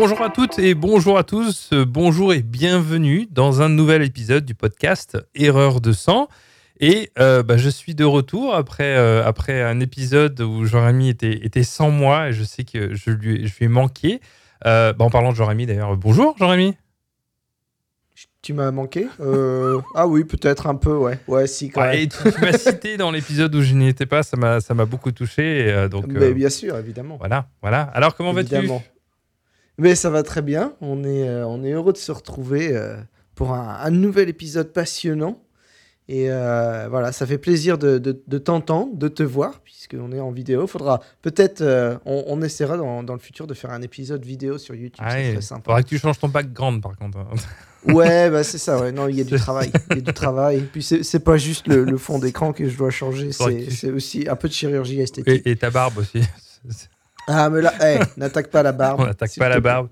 Bonjour à toutes et bonjour à tous. Euh, Bonjour et bienvenue dans un nouvel épisode du podcast Erreur de sang. Et euh, bah, je suis de retour après, euh, après un épisode où Jean-Rémy était, était sans moi et je sais que je lui, je lui ai manqué. Euh, bah, en parlant de Jean-Rémy d'ailleurs, bonjour Jean-Rémy. Tu m'as manqué Ah oui, peut-être un peu, ouais. Ouais, si, quand Ouais, même. et tu, tu m'as cité dans l'épisode où je n'y étais pas, ça m'a beaucoup touché. et, donc Mais bien sûr, évidemment. voilà, voilà. Alors comment vas-tu? Évidemment. Mais ça va très bien. On est, euh, on est heureux de se retrouver euh, pour un, un nouvel épisode passionnant. Et euh, voilà, ça fait plaisir de, de, de t'entendre, de te voir, puisqu'on est en vidéo. Faudra peut-être, on, on essaiera dans, dans le futur de faire un épisode vidéo sur YouTube. Ah c'est très sympa. faudra que tu changes ton background par contre. hein. Ouais, bah c'est ça. Ouais. Non, il y a du travail. Il y a du travail. Puis c'est pas juste le, le fond d'écran que je dois changer. C'est aussi un peu de chirurgie esthétique. Et, et ta barbe aussi. Ah, mais là, hey, n'attaque pas la barbe. On n'attaque pas la barbe.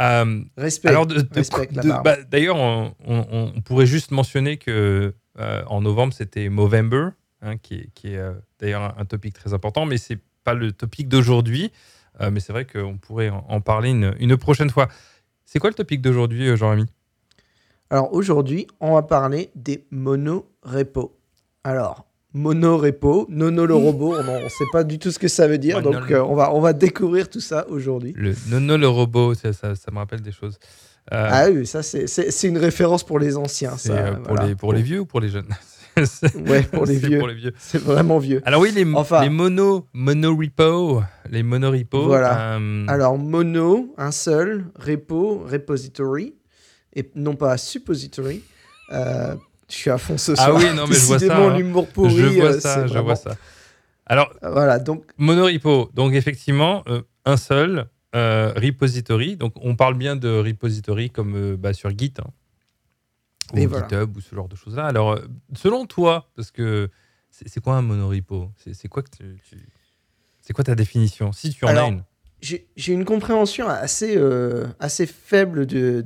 Euh, Respect. Alors, de- de- la bah, d'ailleurs, on, on- on pourrait juste mentionner que euh, en novembre, c'était Movember, hein, qui est, qui est, euh, d'ailleurs un, un topic très important, mais c'est pas le topic d'aujourd'hui. Mais c'est vrai qu'on pourrait en, en parler une, une prochaine fois. C'est quoi le topic d'aujourd'hui, Jean-Rémy? Alors aujourd'hui, on va parler des monorepos. Alors, monorepo, nono le robot, on ne sait pas du tout ce que ça veut dire, Mono donc euh, on, va, on va découvrir tout ça aujourd'hui. Le Nono le robot, ça, ça- ça me rappelle des choses. Euh, Ah oui, ça c'est- une référence pour les anciens, ça. euh, pour, voilà. les, pour les vieux ou pour les jeunes? Ouais, pour les c'est vieux. Pour les vieux. C'est vraiment vieux. Alors oui, les, Enfin- les mono, monorepo, les monorepos. Voilà. euh, Alors, mono, un seul, repo, repository, et non pas suppository. Euh, je suis à fond ce Ah soir. oui, non, mais je vois ça, hein. l'humour pourri. je vois euh, ça, je vraiment- vois ça. Alors, Voilà, donc monorepo, donc effectivement, euh, un seul euh, repository. Donc, on parle bien de repository comme euh, bah, sur Git hein, ou Et voilà. GitHub ou ce genre de choses-là. Alors, euh, selon toi, parce que c'est quoi un monorepo C'est c'est quoi que tu, tu- c'est quoi ta définition? Si tu en Alors, as une. J'ai une compréhension assez, euh, faible de,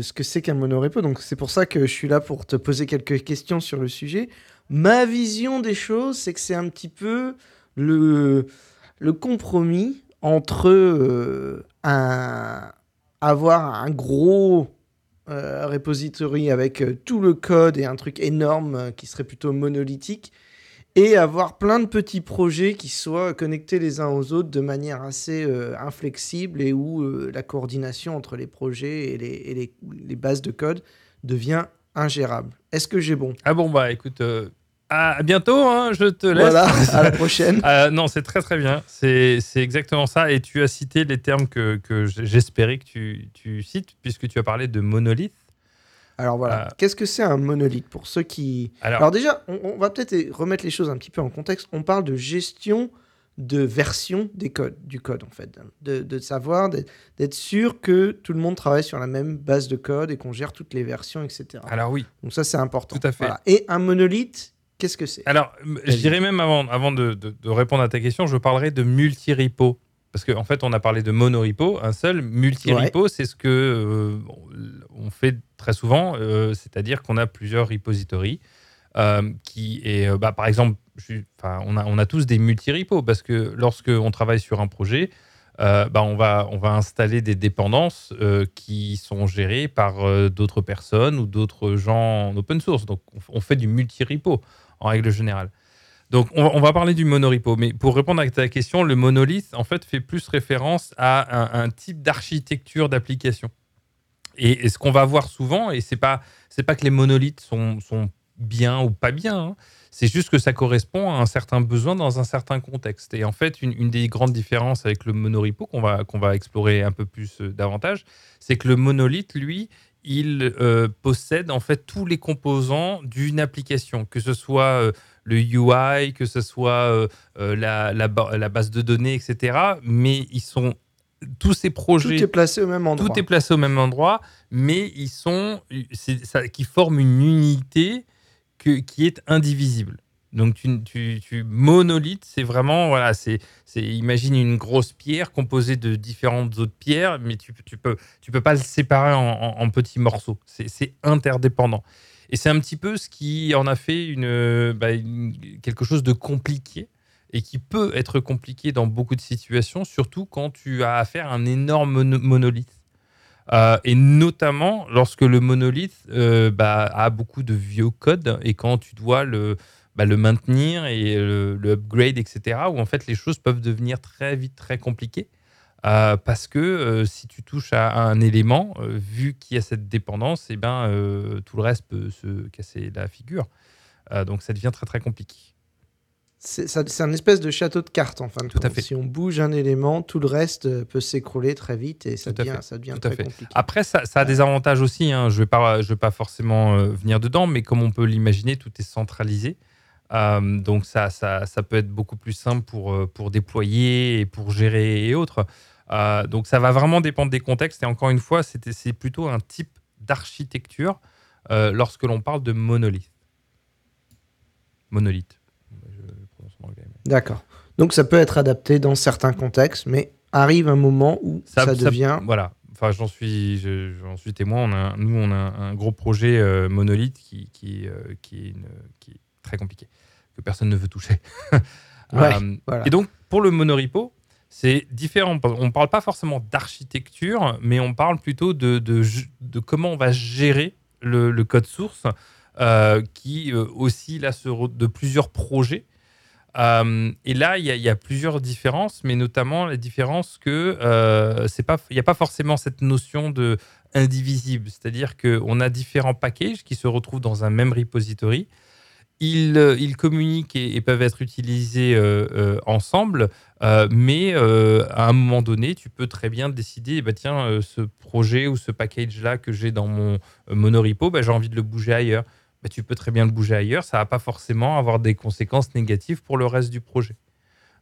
ce que c'est qu'un monorepo. Donc, c'est pour ça que je suis là pour te poser quelques questions sur le sujet. Ma vision des choses, c'est que c'est un petit peu le, compromis entre euh, avoir un gros euh, repository avec tout le code et un truc énorme qui serait plutôt monolithique et avoir plein de petits projets qui soient connectés les uns aux autres de manière assez euh, inflexible et où euh, la coordination entre les projets et les, et les- les bases de code devient ingérable. Est-ce que j'ai bon? Ah bon, bah écoute, euh, à bientôt, hein, je te laisse. Voilà, à la prochaine. Non, c'est très très bien. C'est exactement ça. Et tu as cité les termes que, j'espérais que tu, tu cites, puisque tu as parlé de monolithe. Alors voilà, Euh, qu'est-ce que c'est un monolithe pour ceux qui... Alors, Alors déjà, on, on va peut-être remettre les choses un petit peu en contexte. On parle de gestion de version des codes, du code en fait, de, de savoir, d'être sûr que tout le monde travaille sur la même base de code et qu'on gère toutes les versions, etc. alors oui. Donc ça c'est important. Tout à fait. Voilà. Et un monolithe, qu'est-ce que c'est? Alors, je dirais même avant, avant de, de- de répondre à ta question, je parlerai de multi-repo. Parce qu'en fait, on a parlé de monorepo, un seul. Multi-repo, c'est ce que euh, on fait très souvent, euh, c'est-à-dire qu'on a plusieurs repositories. euh, qui euh, bah, par exemple, on, a, tous des multi-repos parce que lorsque on travaille sur un projet, bah, on, va, installer des dépendances qui sont gérées par d'autres personnes ou d'autres gens en open source. Donc, on, fait du multi-repo en règle générale. Donc, on va, parler du monorepo. Mais pour répondre à ta question, le monolithe, en fait, fait plus référence à un type d'architecture d'application. Et, ce qu'on va voir souvent, et c'est pas, c'est pas que les monolithes sont, sont bien ou pas bien, hein, c'est juste que ça correspond à un certain besoin dans un certain contexte. Et en fait, une, des grandes différences avec le monorepo qu'on va, qu'on va explorer un peu plus euh, davantage, c'est que le monolithe, lui, il euh, possède en fait tous les composants d'une application, que ce soit euh, le UI, que ce soit la, la base de données, etc. Mais ils sont tous ces Tout projets est placé au même endroit. tout est placé au même endroit, mais ils sont, ça qui forme une unité que, qui est indivisible. Donc tu, tu, tu monolithe, c'est vraiment voilà, c'est imagine une grosse pierre composée de différentes autres pierres, mais tu tu peux tu peux pas le séparer en, en- en petits morceaux. C'est c'est interdépendant. Et c'est un petit peu ce qui en a fait une, bah, une- quelque chose de compliqué et qui peut être compliqué dans beaucoup de situations, surtout quand tu as affaire à un énorme monolithe. Euh, et notamment lorsque le monolithe euh, bah, a beaucoup de vieux codes et quand tu dois le, bah, maintenir et le, upgrade, etc., où en fait les choses peuvent devenir très vite très compliquées. Euh, parce que si tu touches à, un élément, vu qu'il y a cette dépendance, eh ben, tout le reste peut se casser la figure. donc ça devient très très compliqué c'est un espèce de château de cartes en fin de tout À fait. Si on bouge un élément, tout le reste euh, peut s'écrouler très vite et ça devient, ça devient très compliqué. Après, ça, a des avantages aussi. Hein. Je ne vais, pas, je vais pas forcément euh, venir dedans, mais comme on peut l'imaginer, tout est centralisé. Euh, donc ça, ça, ça, peut être beaucoup plus simple pour, pour déployer et pour gérer et autres. donc ça va vraiment dépendre des contextes. Et encore une fois, c'est plutôt un type d'architecture lorsque l'on parle de monolithe. Monolithe. D'accord. Donc ça peut être adapté dans certains contextes, mais arrive un moment où ça, devient. voilà. Enfin, j'en suis, j'en suis témoin. On a, nous, on a un gros projet euh, monolithe qui, qui, euh, qui, est qui, est très compliqué, que personne ne veut toucher. Euh, et donc, pour le monorepo, c'est différent. On ne parle pas forcément d'architecture, mais on parle plutôt de, de, de, comment on va gérer le, le code source, qui aussi là de plusieurs projets euh, et là, il y, a plusieurs différences, mais notamment la différence que euh, n'y a pas forcément cette notion de indivisible, c'est-à-dire qu'on a différents packages qui se retrouvent dans un même repository. Ils, euh, communiquent et, peuvent être utilisés ensemble, mais à un moment donné, tu peux très bien décider, bah, tiens, ce projet ou ce package-là que j'ai dans mon monorepo, bah, j'ai envie de le bouger ailleurs. Bah, tu peux très bien le bouger ailleurs. Ça va pas forcément avoir des conséquences négatives pour le reste du projet.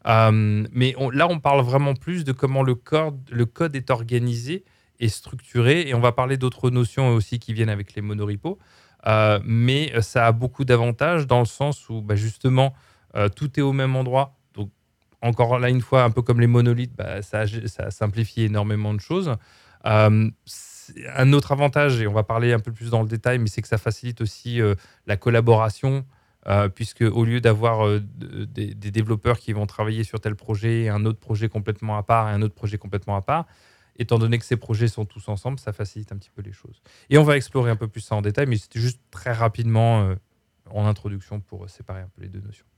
Euh, mais là, on parle vraiment plus de comment le code, le code est organisé et structuré. Et on va parler d'autres notions aussi qui viennent avec les monorepos. Euh, mais ça a beaucoup d'avantages dans le sens où bah, justement, euh, tout est au même endroit. Donc, encore là, une fois, un peu comme les monolithes, bah, ça, ça simplifie énormément de choses un autre avantage, et on va parler un peu plus dans le détail, mais c'est que ça facilite aussi euh, la collaboration, euh, puisque au lieu d'avoir euh, des, développeurs qui vont travailler sur tel projet, un autre projet complètement à part et un autre projet complètement à part, étant donné que ces projets sont tous ensemble, ça facilite un petit peu les choses. Et on va explorer un peu plus ça en détail, mais c'était juste très rapidement en introduction pour séparer un peu les deux notions.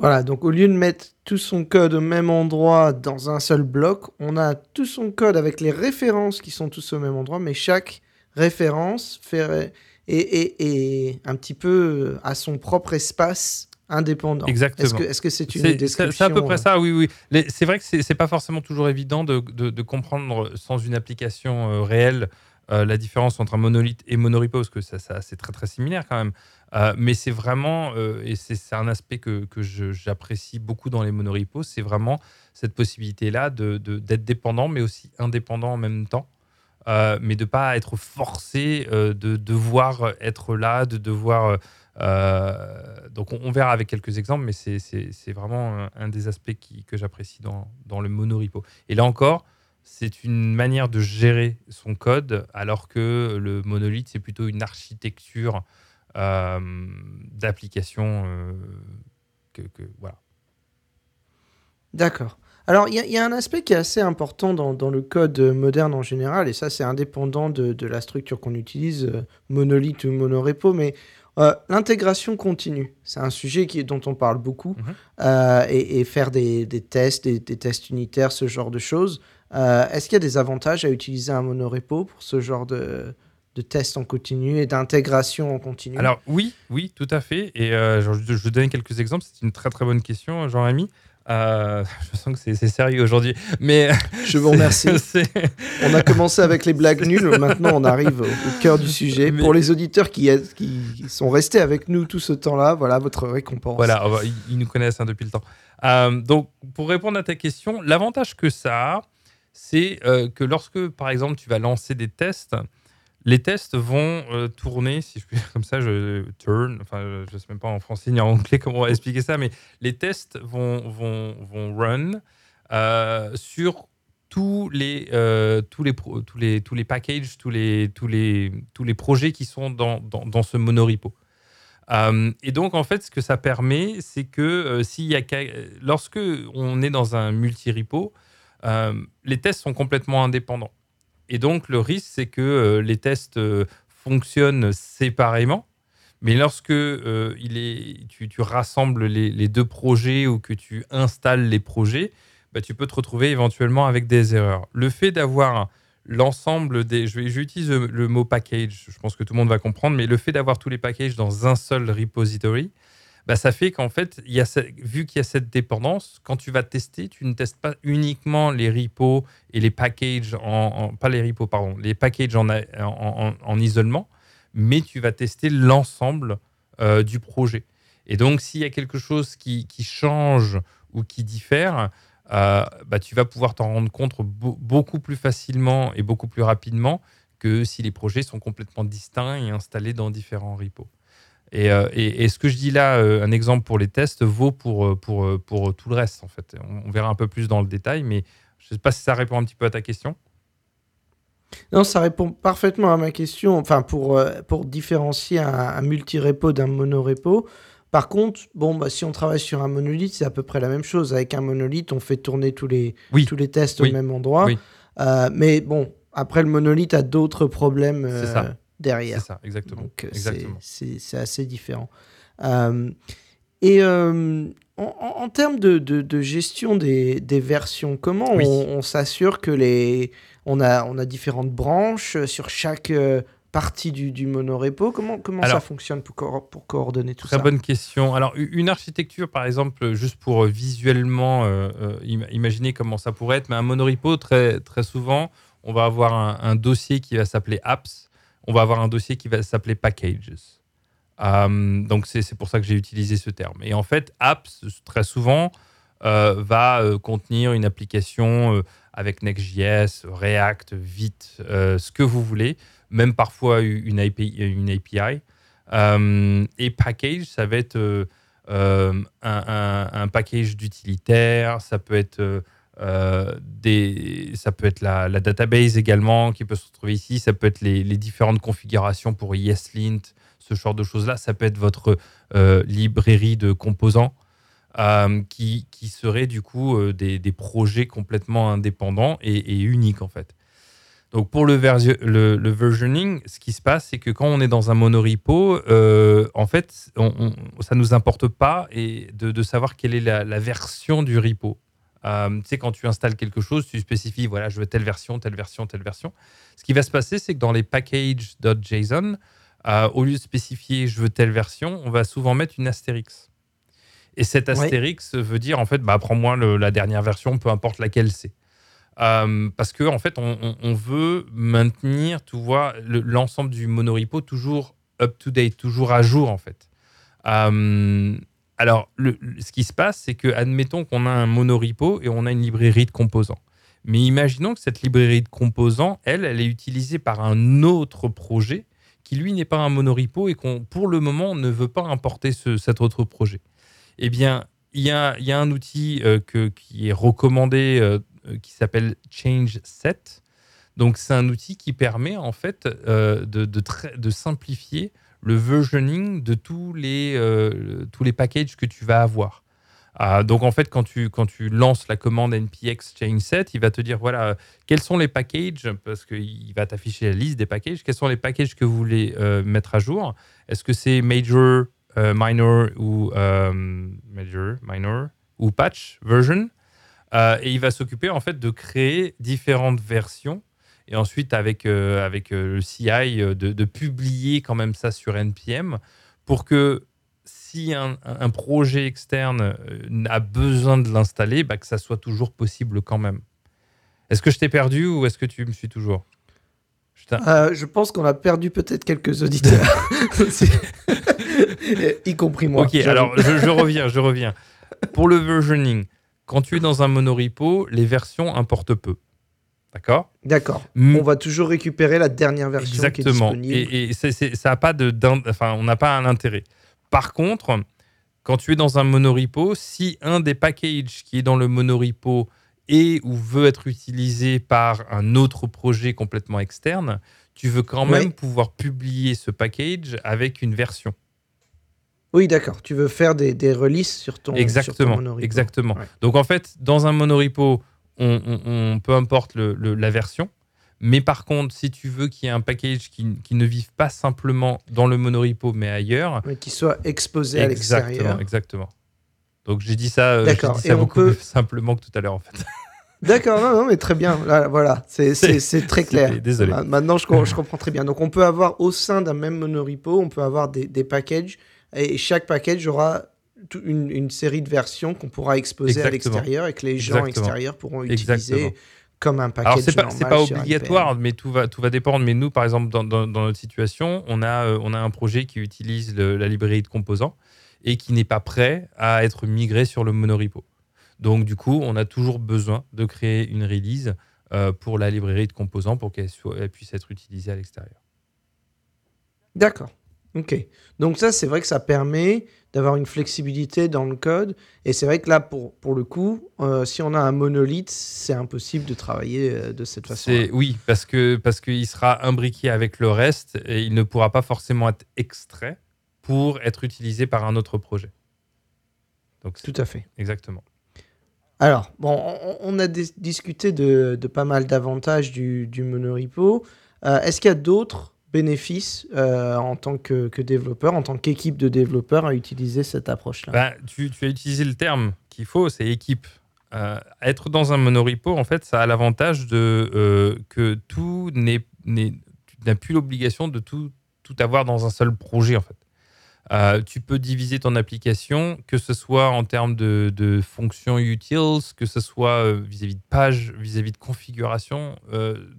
Voilà, donc au lieu de mettre tout son code au même endroit dans un seul bloc, on a tout son code avec les références qui sont tous au même endroit, mais chaque référence fait, est, un petit peu à son propre espace indépendant. Exactement. Est-ce que c'est une description C'est à peu près euh, ça, oui, oui. C'est vrai que c'est pas forcément toujours évident de, de, comprendre sans une application euh, réelle euh, la différence entre un monolithe et monorepo, parce que ça, c'est très très similaire quand même. Euh, mais c'est vraiment, euh, et c'est un aspect que, j'apprécie beaucoup dans les monorepos, c'est vraiment cette possibilité-là d'être de, d'être dépendant, mais aussi indépendant en même temps. Mais de ne pas être forcé de devoir être là, de devoir... donc on, verra avec quelques exemples, mais c'est vraiment un, des aspects que j'apprécie dans, dans, le monorepo. Et là encore, c'est une manière de gérer son code, alors que le monolithe, c'est plutôt une architecture euh, d'applications euh, que, voilà. D'accord. Alors, il y, a un aspect qui est assez important dans, le code moderne en général, et ça, c'est indépendant de, la structure qu'on utilise, euh, monolithe ou monorepo, mais l'intégration continue. C'est un sujet qui, dont on parle beaucoup, mhm. et, faire des, tests, des, des, tests unitaires, ce genre de choses. Est-ce qu'il y a des avantages à utiliser un monorepo pour ce genre de, de tests en continu et d'intégration en continu? Alors oui, oui, tout à fait. Et euh, je, je, donne quelques exemples. C'est une très très bonne question, Jean-Rémy. Euh, je sens que c'est sérieux aujourd'hui, mais je vous remercie. on a commencé avec les blagues nulles, maintenant on arrive au, cœur du sujet. Pour les auditeurs qui, qui, sont restés avec nous tout ce temps-là, voilà votre récompense. Voilà, ils, nous connaissent hein, depuis le temps. Euh, donc pour répondre à ta question, l'avantage que ça a, c'est que lorsque par exemple tu vas lancer des tests, les tests vont euh, tourner, si je puis dire comme ça, je turn, enfin je ne sais même pas en français ni en anglais comment on va expliquer ça, mais les tests vont, vont, vont run euh, sur tous les, euh, tous, les tous, les, tous les packages, tous les, tous, les, tous les projets qui sont dans, dans, ce monorepo. Euh, et donc, en fait, ce que ça permet, c'est que euh, s'il y a, lorsque on est dans un multi-repo, euh, les tests sont complètement indépendants. Et donc, le risque, c'est que les tests fonctionnent séparément. Mais lorsque tu, rassembles les, deux projets ou que tu installes les projets, bah, tu peux te retrouver éventuellement avec des erreurs. Le fait d'avoir l'ensemble des. J'utilise le, mot package, je pense que tout le monde va comprendre, mais le fait d'avoir tous les packages dans un seul repository, bah, ça fait qu'en fait, il y a, vu qu'il y a cette dépendance, quand tu vas tester, tu ne testes pas uniquement les repos et les packages, en, pas les repos, pardon, les packages en, en, isolement, mais tu vas tester l'ensemble euh, du projet. Et donc, s'il y a quelque chose qui, qui change ou qui diffère, euh, bah, tu vas pouvoir t'en rendre compte beaucoup plus facilement et beaucoup plus rapidement que si les projets sont complètement distincts et installés dans différents repos. Et, euh, ce que je dis là, euh, un exemple pour les tests, vaut pour, pour, pour tout le reste, en fait. On, verra un peu plus dans le détail, mais je ne sais pas si ça répond un petit peu à ta question. Non, ça répond parfaitement à ma question. Enfin, pour, pour différencier un, un multi-repo d'un monorepo, par contre, bon, bah, si on travaille sur un monolithe, c'est à peu près la même chose. Avec un monolithe, on fait tourner tous les, tous les tests au même endroit. Euh, mais bon, après, le monolithe a d'autres problèmes euh, derrière. C'est ça, exactement. Donc, euh, c'est assez différent. et en, termes de, de, gestion des, des, versions, comment on, on s'assure que les... On a, on a différentes branches sur chaque partie du, du monorepo? Comment, comment ça fonctionne pour, pour coordonner tout ça? Très bonne question. Alors, une architecture, par exemple, juste pour euh, visuellement euh, euh, imaginer comment ça pourrait être, mais un monorepo, très, très souvent, on va avoir un, dossier qui va s'appeler apps, on va avoir un dossier qui va s'appeler packages. donc, c'est pour ça que j'ai utilisé ce terme. Et en fait, apps, très souvent, va contenir une application avec Next.js, React, Vite, ce que vous voulez même parfois une API. Une API. Euh, et package, ça va être euh, euh, un, package d'utilitaires, ça peut être des, ça peut être la, database également qui peut se retrouver ici, ça peut être les, différentes configurations pour ESLint, ce genre de choses-là, ça peut être votre librairie de composants. qui, qui seraient du coup des, projets complètement indépendants et, uniques en fait. Donc pour le, versioning, ce qui se passe, c'est que quand on est dans un monorepo, euh, en fait, ça ne nous importe pas et de, savoir quelle est la, version du repo. Euh, tu sais, quand tu installes quelque chose, tu spécifies, voilà, je veux telle version, telle version, telle version. Ce qui va se passer, c'est que dans les packages.json, euh, au lieu de spécifier je veux telle version, on va souvent mettre une astérix. Et cet astérix veut dire, en fait, bah, prends-moi la dernière version, peu importe laquelle c'est. Euh, parce que en fait, on, veut maintenir, tu vois, l'ensemble du monorepo toujours up to date, toujours à jour en fait. Euh, alors, ce qui se passe, c'est que admettons qu'on a un monorepo et on a une librairie de composants. Mais imaginons que cette librairie de composants, elle, elle est utilisée par un autre projet qui lui n'est pas un monorepo et qu'on, pour le moment, ne veut pas importer cet autre projet. Eh bien, il y a, un outil euh, qui est recommandé euh, qui s'appelle Change Set. Donc, c'est un outil qui permet en fait euh, de, simplifier le versioning de tous les, euh, tous les packages que tu vas avoir. donc en fait, quand tu, quand tu lances la commande npx change set, il va te dire voilà quels sont les packages parce qu'il va t'afficher la liste des packages. Quels sont les packages que vous voulez mettre à jour Est-ce que c'est major, minor ou major, minor ou patch version? Euh, et il va s'occuper en fait de créer différentes versions et ensuite avec, euh, avec euh, le CI de, publier quand même ça sur NPM pour que si un, projet externe a besoin de l'installer, bah, que ça soit toujours possible quand même. Est-ce que je t'ai perdu ou est-ce que tu me suis toujours? Je pense qu'on a perdu peut-être quelques auditeurs, y compris moi. Ok, alors je, je reviens, je reviens. Pour le versioning, quand tu es dans un monorepo, les versions importent peu. D'accord D'accord. On va toujours récupérer la dernière version Exactement. qui est disponible. Et, et ça a pas de, enfin, on n'a pas un intérêt. Par contre, quand tu es dans un monorepo, si un des packages qui est dans le monorepo est ou veut être utilisé par un autre projet complètement externe, tu veux quand même pouvoir publier ce package avec une version. Oui, d'accord. Tu veux faire des, des releases sur ton, exactement, sur ton monorepo. Exactement. Donc en fait, dans un monorepo, on, on, on peu importe le, le, la version, mais par contre, si tu veux qu'il y ait un package qui, qui, ne vive pas simplement dans le monorepo, mais ailleurs. Mais qui soit exposé à l'extérieur. Exactement, exactement. Donc j'ai dit ça, euh, dit ça beaucoup peut... plus simplement que tout à l'heure en fait. D'accord, non, non, mais très bien. Là, voilà, c'est très clair. Désolé. Maintenant, je, je, comprends très bien. Donc, on peut avoir au sein d'un même monorepo, on peut avoir des, des packages et chaque package aura une, une série de versions qu'on pourra exposer Exactement. à l'extérieur et que les gens Exactement. extérieurs pourront utiliser Exactement. comme un package. Alors, c'est pas, pas obligatoire, mais tout va, tout va dépendre. Mais nous, par exemple, dans, dans, dans notre situation, on a, euh, on a un projet qui utilise le, la librairie de composants et qui n'est pas prêt à être migré sur le monorepo. Donc, du coup, on a toujours besoin de créer une release euh, pour la librairie de composants pour qu'elle puisse être utilisée à l'extérieur. D'accord. Ok. Donc ça, c'est vrai que ça permet d'avoir une flexibilité dans le code. Et c'est vrai que là, pour, pour le coup, euh, si on a un monolithe, c'est impossible de travailler euh, de cette façon. Oui, parce qu'il parce qu'il sera imbriqué avec le reste et il ne pourra pas forcément être extrait pour être utilisé par un autre projet. Donc, Tout à fait. Exactement. Alors, bon, on, on a discuté de, de, pas mal d'avantages du, du monorepo. Euh, Est-ce qu'il y a d'autres bénéfices euh, en tant que, développeur, en tant qu'équipe de développeurs à utiliser cette approche-là? Bah, tu, as utilisé le terme qu'il faut, c'est équipe. Euh, être dans un monorepo, en fait, ça a l'avantage de euh, que tout n'est, n'as plus l'obligation de tout, avoir dans un seul projet, en fait. Euh, tu peux diviser ton application, que ce soit en termes de, de fonctions utils, que ce soit vis-à-vis de pages, vis-à-vis de configuration,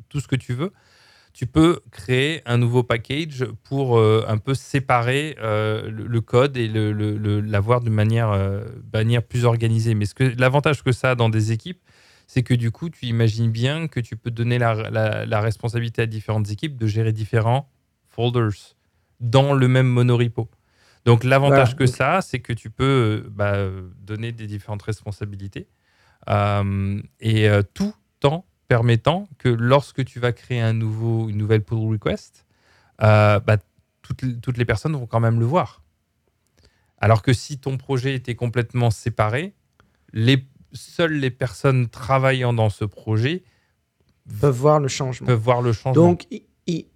tout ce que tu veux. Tu peux créer un nouveau package pour euh, un peu séparer le, le, code et l'avoir de manière, manière, plus organisée. Mais l'avantage que ça a dans des équipes, c'est que du coup, tu imagines bien que tu peux donner la, la, la responsabilité à différentes équipes de gérer différents folders dans le même monorepo. Donc l'avantage voilà. que ça, c'est que tu peux bah, donner des différentes responsabilités euh, et euh, tout en permettant que lorsque tu vas créer un nouveau, une nouvelle pull request, euh, bah, toutes, toutes, les personnes vont quand même le voir. Alors que si ton projet était complètement séparé, les, seules les personnes travaillant dans ce projet peuvent voir le changement. Peuvent voir le changement. Donc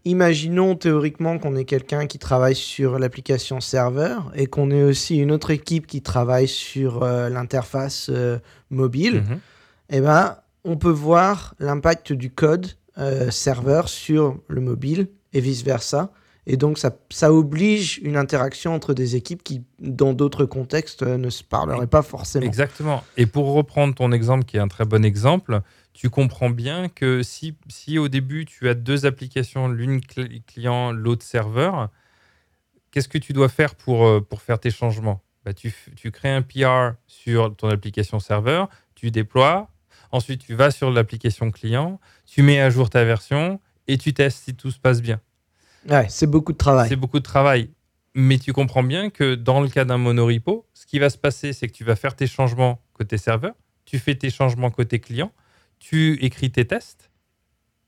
imaginons théoriquement qu'on ait quelqu'un qui travaille sur l'application serveur et qu'on ait aussi une autre équipe qui travaille sur euh, l'interface euh, mobile. Mm -hmm. Et ben, on peut voir l'impact du code euh, serveur sur le mobile et vice versa. Et donc, ça, oblige une interaction entre des équipes qui, dans d'autres contextes, ne se parleraient pas forcément. Exactement. Et pour reprendre ton exemple, qui est un très bon exemple, tu comprends bien que si, si au début tu as deux applications, l'une client, l'autre serveur, qu'est-ce que tu dois faire pour, euh, pour faire tes changements? Bah, tu, tu, crées un PR sur ton application serveur, tu déploies, ensuite tu vas sur l'application client, tu mets à jour ta version et tu testes si tout se passe bien. Ouais, c'est beaucoup de travail. C'est beaucoup de travail. Mais tu comprends bien que dans le cas d'un monorepo, ce qui va se passer, c'est que tu vas faire tes changements côté serveur, tu fais tes changements côté client, tu écris tes tests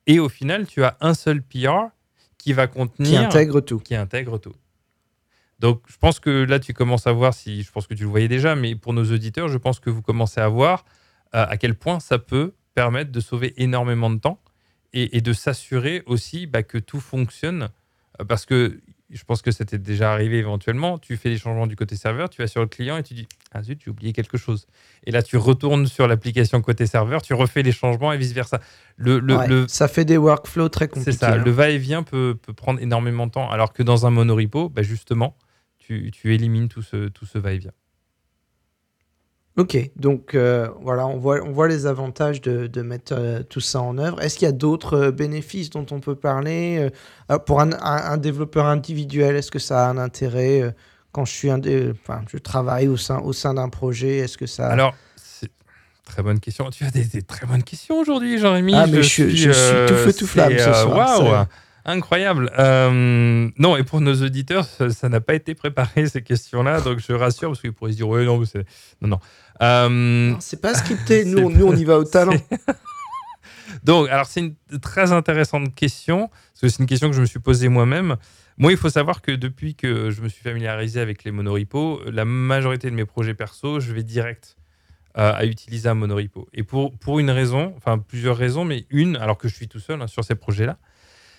et au final, tu as un seul PR qui va contenir. Qui intègre tout. Qui intègre tout. Donc, je pense que là, tu commences à voir, si je pense que tu le voyais déjà, mais pour nos auditeurs, je pense que vous commencez à voir à quel point ça peut permettre de sauver énormément de temps et, et de s'assurer aussi bah, que tout fonctionne. Euh, parce que je pense que c'était déjà arrivé éventuellement. Tu fais des changements du côté serveur, tu vas sur le client et tu dis Ah zut, j'ai oublié quelque chose. Et là, tu retournes sur l'application côté serveur, tu refais les changements et vice versa. Le, le, ouais, le... Ça fait des workflows très compliqués. C'est ça. Hein. Le va-et-vient peut, peut, prendre énormément de temps. Alors que dans un monorepo, bah justement, tu, tu, élimines tout ce, tout ce va-et-vient. Ok, donc euh, voilà, on voit, on voit les avantages de, de mettre euh, tout ça en œuvre. Est-ce qu'il y a d'autres euh, bénéfices dont on peut parler Pour un, un, un, développeur individuel, est-ce que ça a un intérêt quand je, suis un enfin, je travaille au sein, au sein d'un projet Est-ce que ça... Alors, très bonne question. Tu as des, des très bonnes questions aujourd'hui, Jean-Rémy. Ah, mais je, je, suis, je suis tout feu tout flamme ce soir. Waouh Incroyable. Euh, non, et pour nos auditeurs, ça n'a pas été préparé ces questions-là, donc je rassure parce qu'ils pourraient se dire ouais non, c'est non non. Euh, c'est pas scripté. Nous, on, nous, on y va au talent. Donc, alors c'est une très intéressante question, parce que c'est une question que je me suis posée moi-même. Moi, il faut savoir que depuis que je me suis familiarisé avec les monoripos, la majorité de mes projets perso, je vais direct euh, à utiliser un monorepo. Et pour, pour une raison, enfin plusieurs raisons, mais une, alors que je suis tout seul hein, sur ces projets-là,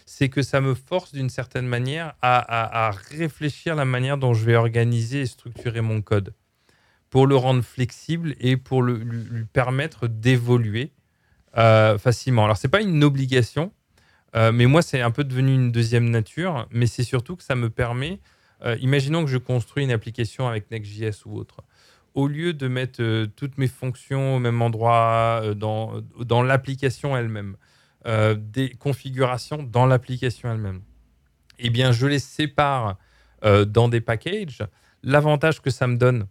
c'est que ça me force d'une certaine manière à, à, réfléchir la manière dont je vais organiser et structurer mon code pour le rendre flexible et pour lui permettre d'évoluer euh, facilement. Alors, ce n'est pas une obligation, euh, mais moi, c'est un peu devenu une deuxième nature, mais c'est surtout que ça me permet, euh, imaginons que je construis une application avec Next.js ou autre. Au lieu de mettre toutes mes fonctions au même endroit dans l'application elle-même, euh, des configurations dans l'application elle-même. Eh bien, je les sépare euh, dans des packages. L'avantage que ça me donne,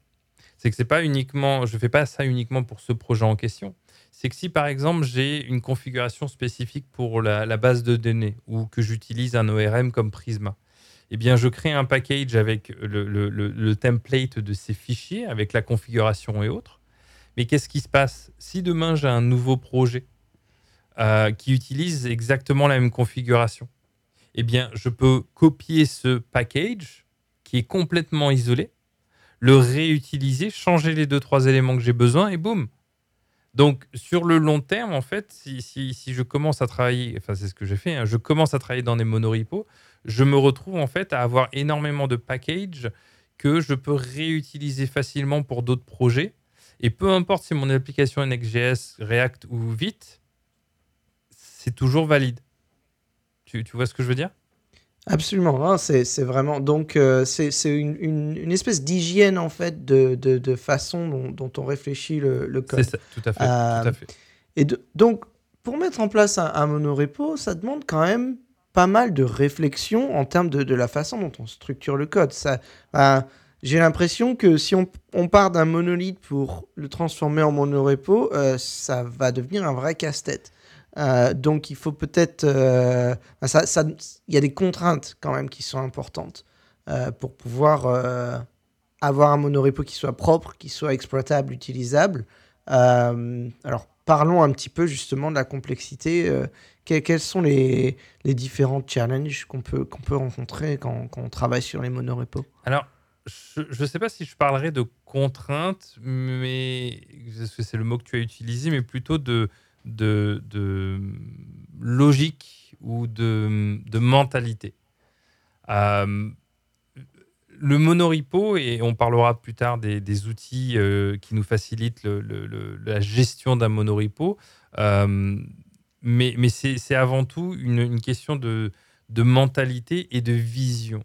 c'est que c'est pas uniquement, je fais pas ça uniquement pour ce projet en question. C'est que si par exemple j'ai une configuration spécifique pour la, base de données ou que j'utilise un ORM comme Prisma, eh bien je crée un package avec le, le template de ces fichiers, avec la configuration et autres. Mais qu'est-ce qui se passe? Si demain j'ai un nouveau projet euh, qui utilise exactement la même configuration. Eh bien, je peux copier ce package qui est complètement isolé, le réutiliser, changer les deux, trois éléments que j'ai besoin et boum. Donc, sur le long terme, en fait, si, je commence à travailler, enfin, c'est ce que j'ai fait, hein, je commence à travailler dans des monorepos, je me retrouve en fait à avoir énormément de packages que je peux réutiliser facilement pour d'autres projets. Et peu importe si mon application est Next.js, React ou Vite, c'est toujours valide. Tu, tu, vois ce que je veux dire? Absolument, hein, c'est vraiment. Donc, euh, c'est une, une, espèce d'hygiène, en fait, de, de, de façon dont, dont, on réfléchit le, le code. C'est ça, tout à fait. tout à euh, fait. Et donc, pour mettre en place un, un, monorepo, ça demande quand même pas mal de réflexion en termes de, de la façon dont on structure le code. Ça. j'ai l'impression que si on, on part d'un monolithe pour le transformer en monorepo, euh, ça va devenir un vrai casse-tête. Euh, donc il faut peut-être... Euh, il y a des contraintes quand même qui sont importantes euh, pour pouvoir avoir un monorepo qui soit propre, qui soit exploitable, utilisable. alors parlons un petit peu justement de la complexité. quels sont les, les différents challenges qu'on peut, qu'on peut rencontrer quand, quand, on travaille sur les monorepos? Alors, je ne sais pas si je parlerai de contraintes, mais c'est le mot que tu as utilisé, mais plutôt de, de, logique ou de, mentalité. Euh, le monorepo, et on parlera plus tard des, outils euh, qui nous facilitent la gestion d'un monorepo, euh, mais, mais c'est avant tout une, question de, de, mentalité et de vision.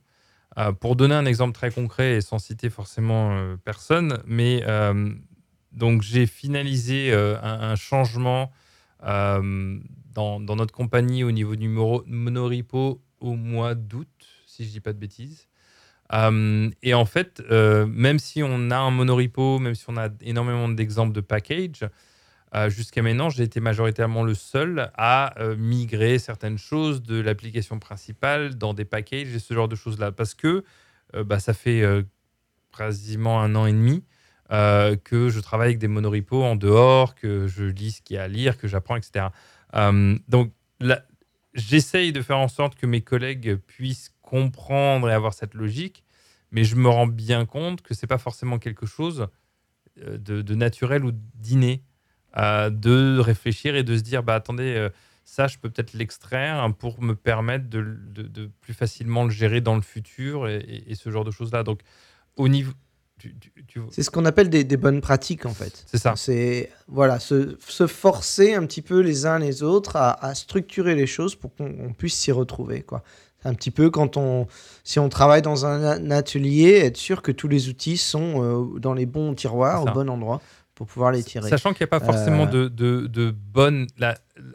pour donner un exemple très concret et sans citer forcément personne, mais donc j'ai finalisé un, changement euh, dans, notre compagnie au niveau du monorepo au mois d'août, si je dis pas de bêtises. Euh, et en fait, euh, même si on a un monorepo, même si on a énormément d'exemples de package, jusqu'à maintenant, j'ai été majoritairement le seul à migrer certaines choses de l'application principale dans des packages et ce genre de choses-là. Parce que bah, ça fait quasiment un an et demi euh, que je travaille avec des monoripos en dehors, que je lis ce qu'il y a à lire, que j'apprends, etc. Euh, donc, j'essaye de faire en sorte que mes collègues puissent comprendre et avoir cette logique, mais je me rends bien compte que c'est pas forcément quelque chose euh, de, naturel ou d'inné, de réfléchir et de se dire, bah attendez, ça, je peux peut-être l'extraire pour me permettre de, plus facilement le gérer dans le futur et ce genre de choses-là. Donc, au niveau, c'est ce qu'on appelle des, bonnes pratiques en fait. C'est ça. C'est voilà, se, forcer un petit peu les uns les autres à, structurer les choses pour qu'on puisse s'y retrouver quoi. Un petit peu quand on, si on travaille dans un atelier, être sûr que tous les outils sont euh, dans les bons tiroirs, au bon endroit pour pouvoir les tirer. Sachant qu'il n'y a pas forcément euh. de, de, bonne.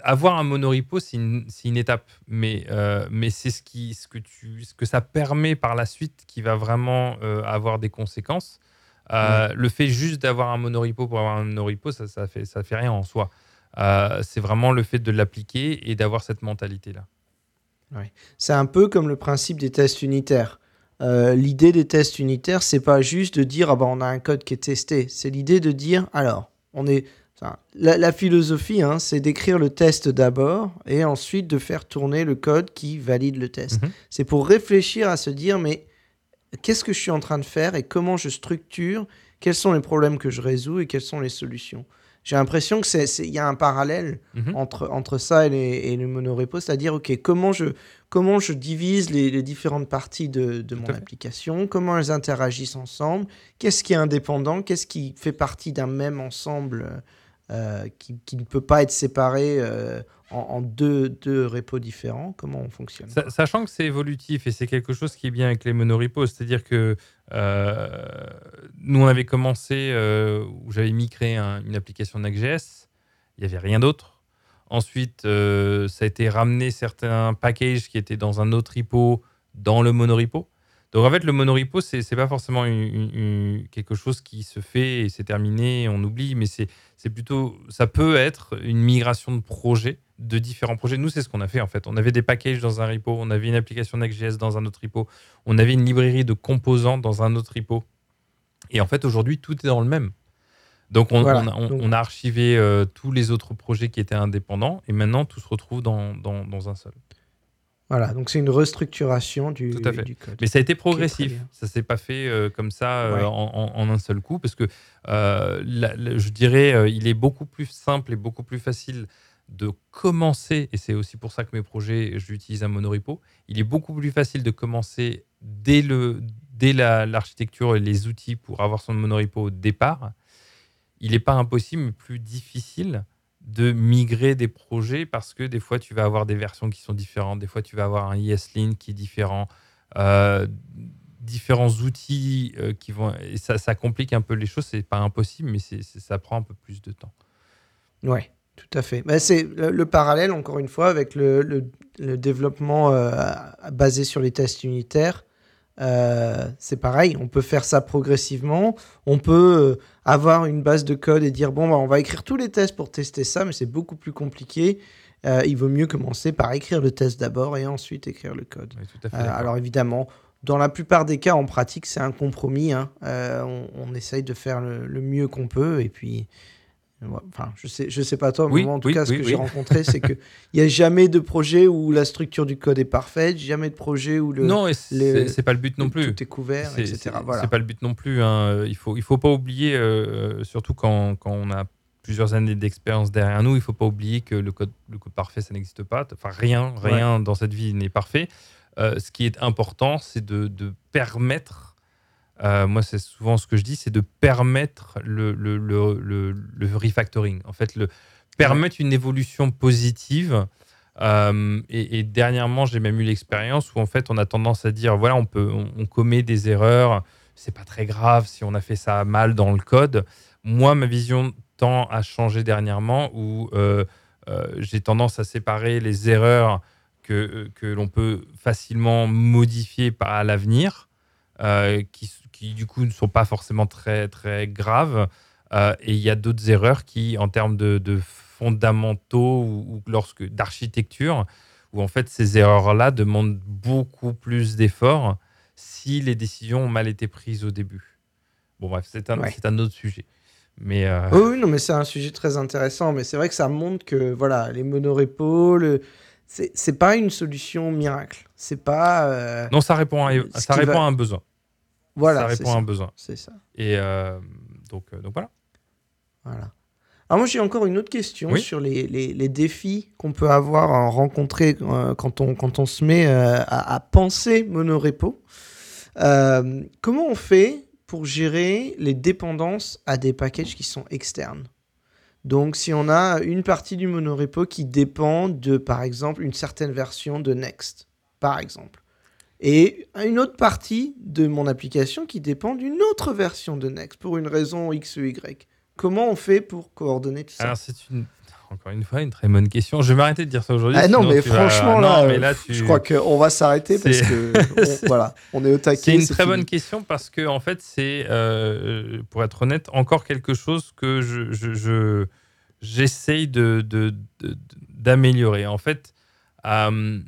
avoir un monorepo, c'est une, une, étape, mais, euh, mais c'est ce, qui, ce, que tu, ce que ça permet par la suite qui va vraiment euh, avoir des conséquences. Le fait juste d'avoir un monorepo pour avoir un monorepo, ça ne ça fait, ça fait rien en soi. c'est vraiment le fait de l'appliquer et d'avoir cette mentalité-là. Ouais. C'est un peu comme le principe des tests unitaires. Euh, l'idée des tests unitaires, c'est pas juste de dire ah bah, on a un code qui est testé. C'est l'idée de dire alors on est La, philosophie, hein, c'est d'écrire le test d'abord et ensuite de faire tourner le code qui valide le test. Mhm. C'est pour réfléchir à se dire, mais qu'est-ce que je suis en train de faire et comment je structure, quels sont les problèmes que je résous et quelles sont les solutions. J'ai l'impression qu'il y a un parallèle mhm. entre, entre ça et, les, et le monorepo, c'est-à-dire, OK, comment je, comment je divise les, différentes parties de, de mon application, comment elles interagissent ensemble, qu'est-ce qui est indépendant, qu'est-ce qui fait partie d'un même ensemble euh, qui, qui, ne peut pas être séparé euh, en, deux, deux, repos différents Comment on fonctionne Sachant que c'est évolutif et c'est quelque chose qui est bien avec les monorepos, c'est-à-dire que euh, nous, on avait commencé où j'avais migré une application Next.js, il n'y avait rien d'autre. Ensuite, ça a été ramené certains packages qui étaient dans un autre repo dans le monorepo. Donc en fait, le monorepo, c'est n'est pas forcément quelque chose qui se fait et c'est terminé, on oublie, mais c'est plutôt, ça peut être une migration de projets, de différents projets. Nous, c'est ce qu'on a fait en fait. On avait des packages dans un repo, on avait une application Next.js dans un autre repo, on avait une librairie de composants dans un autre repo. Et en fait, aujourd'hui, tout est dans le même. Donc on, a archivé euh, tous les autres projets qui étaient indépendants et maintenant tout se retrouve dans un seul. Voilà, donc c'est une restructuration du, Tout à fait. code. Mais ça a été progressif. Ça s'est pas fait euh, comme ça euh, en, un seul coup, parce que euh, je dirais, il est beaucoup plus simple et beaucoup plus facile de commencer, et c'est aussi pour ça que mes projets, j'utilise un monorepo, il est beaucoup plus facile de commencer dès, le, dès l'architecture et les outils pour avoir son monorepo au départ. Il n'est pas impossible, mais plus difficile de migrer des projets parce que des fois, tu vas avoir des versions qui sont différentes, des fois, tu vas avoir un ESLint qui est différent, euh, différents outils euh, qui vont. Et ça, complique un peu les choses. C'est pas impossible, mais c'est, ça prend un peu plus de temps. Ouais, tout à fait. Bah, c'est le, parallèle, encore une fois, avec le, le, développement euh, basé sur les tests unitaires. Euh, c'est pareil, on peut faire ça progressivement. On peut euh, avoir une base de code et dire bon, bah, on va écrire tous les tests pour tester ça, mais c'est beaucoup plus compliqué. Euh, il vaut mieux commencer par écrire le test d'abord et ensuite écrire le code. alors évidemment, dans la plupart des cas, en pratique, c'est un compromis. Hein. On, essaye de faire le mieux qu'on peut et puis Enfin, je sais, je sais pas toi, mais moi, en tout cas, ce que j'ai rencontré, c'est qu'il n'y a jamais de projet où la structure du code est parfaite, jamais de projet où le. Non, c'est pas le but non plus. Tout est couvert, etc. Voilà. C'est pas le but non plus. Hein. Il faut, il faut pas oublier, euh, surtout quand, quand, on a plusieurs années d'expérience derrière nous, il faut pas oublier que le code, le code parfait, ça n'existe pas. Enfin, rien, rien dans cette vie n'est parfait. Euh, ce qui est important, c'est de, de permettre euh, moi, c'est souvent ce que je dis, c'est de permettre le, le, le, le, refactoring. En fait, le, permettre une évolution positive. Euh, et, dernièrement, j'ai même eu l'expérience où en fait, on a tendance à dire voilà, on peut, on, commet des erreurs, c'est pas très grave si on a fait ça mal dans le code. Moi, ma vision tend à changer dernièrement où euh, j'ai tendance à séparer les erreurs que, que l'on peut facilement modifier à l'avenir, qui, qui du coup ne sont pas forcément très, très graves. Euh, et il y a d'autres erreurs qui, en termes de, fondamentaux ou, lorsque d'architecture, où en fait ces erreurs-là demandent beaucoup plus d'efforts si les décisions ont mal été prises au début. Bon bref, c'est un, c'est un autre sujet. Mais euh, Oui, non, mais c'est un sujet très intéressant. Mais c'est vrai que ça montre que voilà, les monorepos, le... c'est, c'est pas une solution miracle. C'est pas. Euh, non, ça répond, à, ça répond à un besoin. Voilà, ça répond à un besoin. C'est ça. Et euh, donc, euh, donc voilà. Voilà. Alors moi j'ai encore une autre question sur les, les, les défis qu'on peut avoir à rencontrer euh, quand, on, quand on se met à, à, penser monorepo. comment on fait pour gérer les dépendances à des packages qui sont externes? Donc si on a une partie du monorepo qui dépend de par exemple une certaine version de Next, par exemple et une autre partie de mon application qui dépend d'une autre version de Next pour une raison X ou Y. Comment on fait pour coordonner tout ça Alors, c'est une. Encore une fois, une très bonne question. Je vais m'arrêter de dire ça aujourd'hui. Ah non, mais franchement, là, mais là je crois qu'on va s'arrêter parce que voilà, on est au taquet. C'est une très bonne question parce que, en fait, c'est, euh, pour être honnête, encore quelque chose que je, je, j'essaye de, de, d'améliorer. En fait, euh,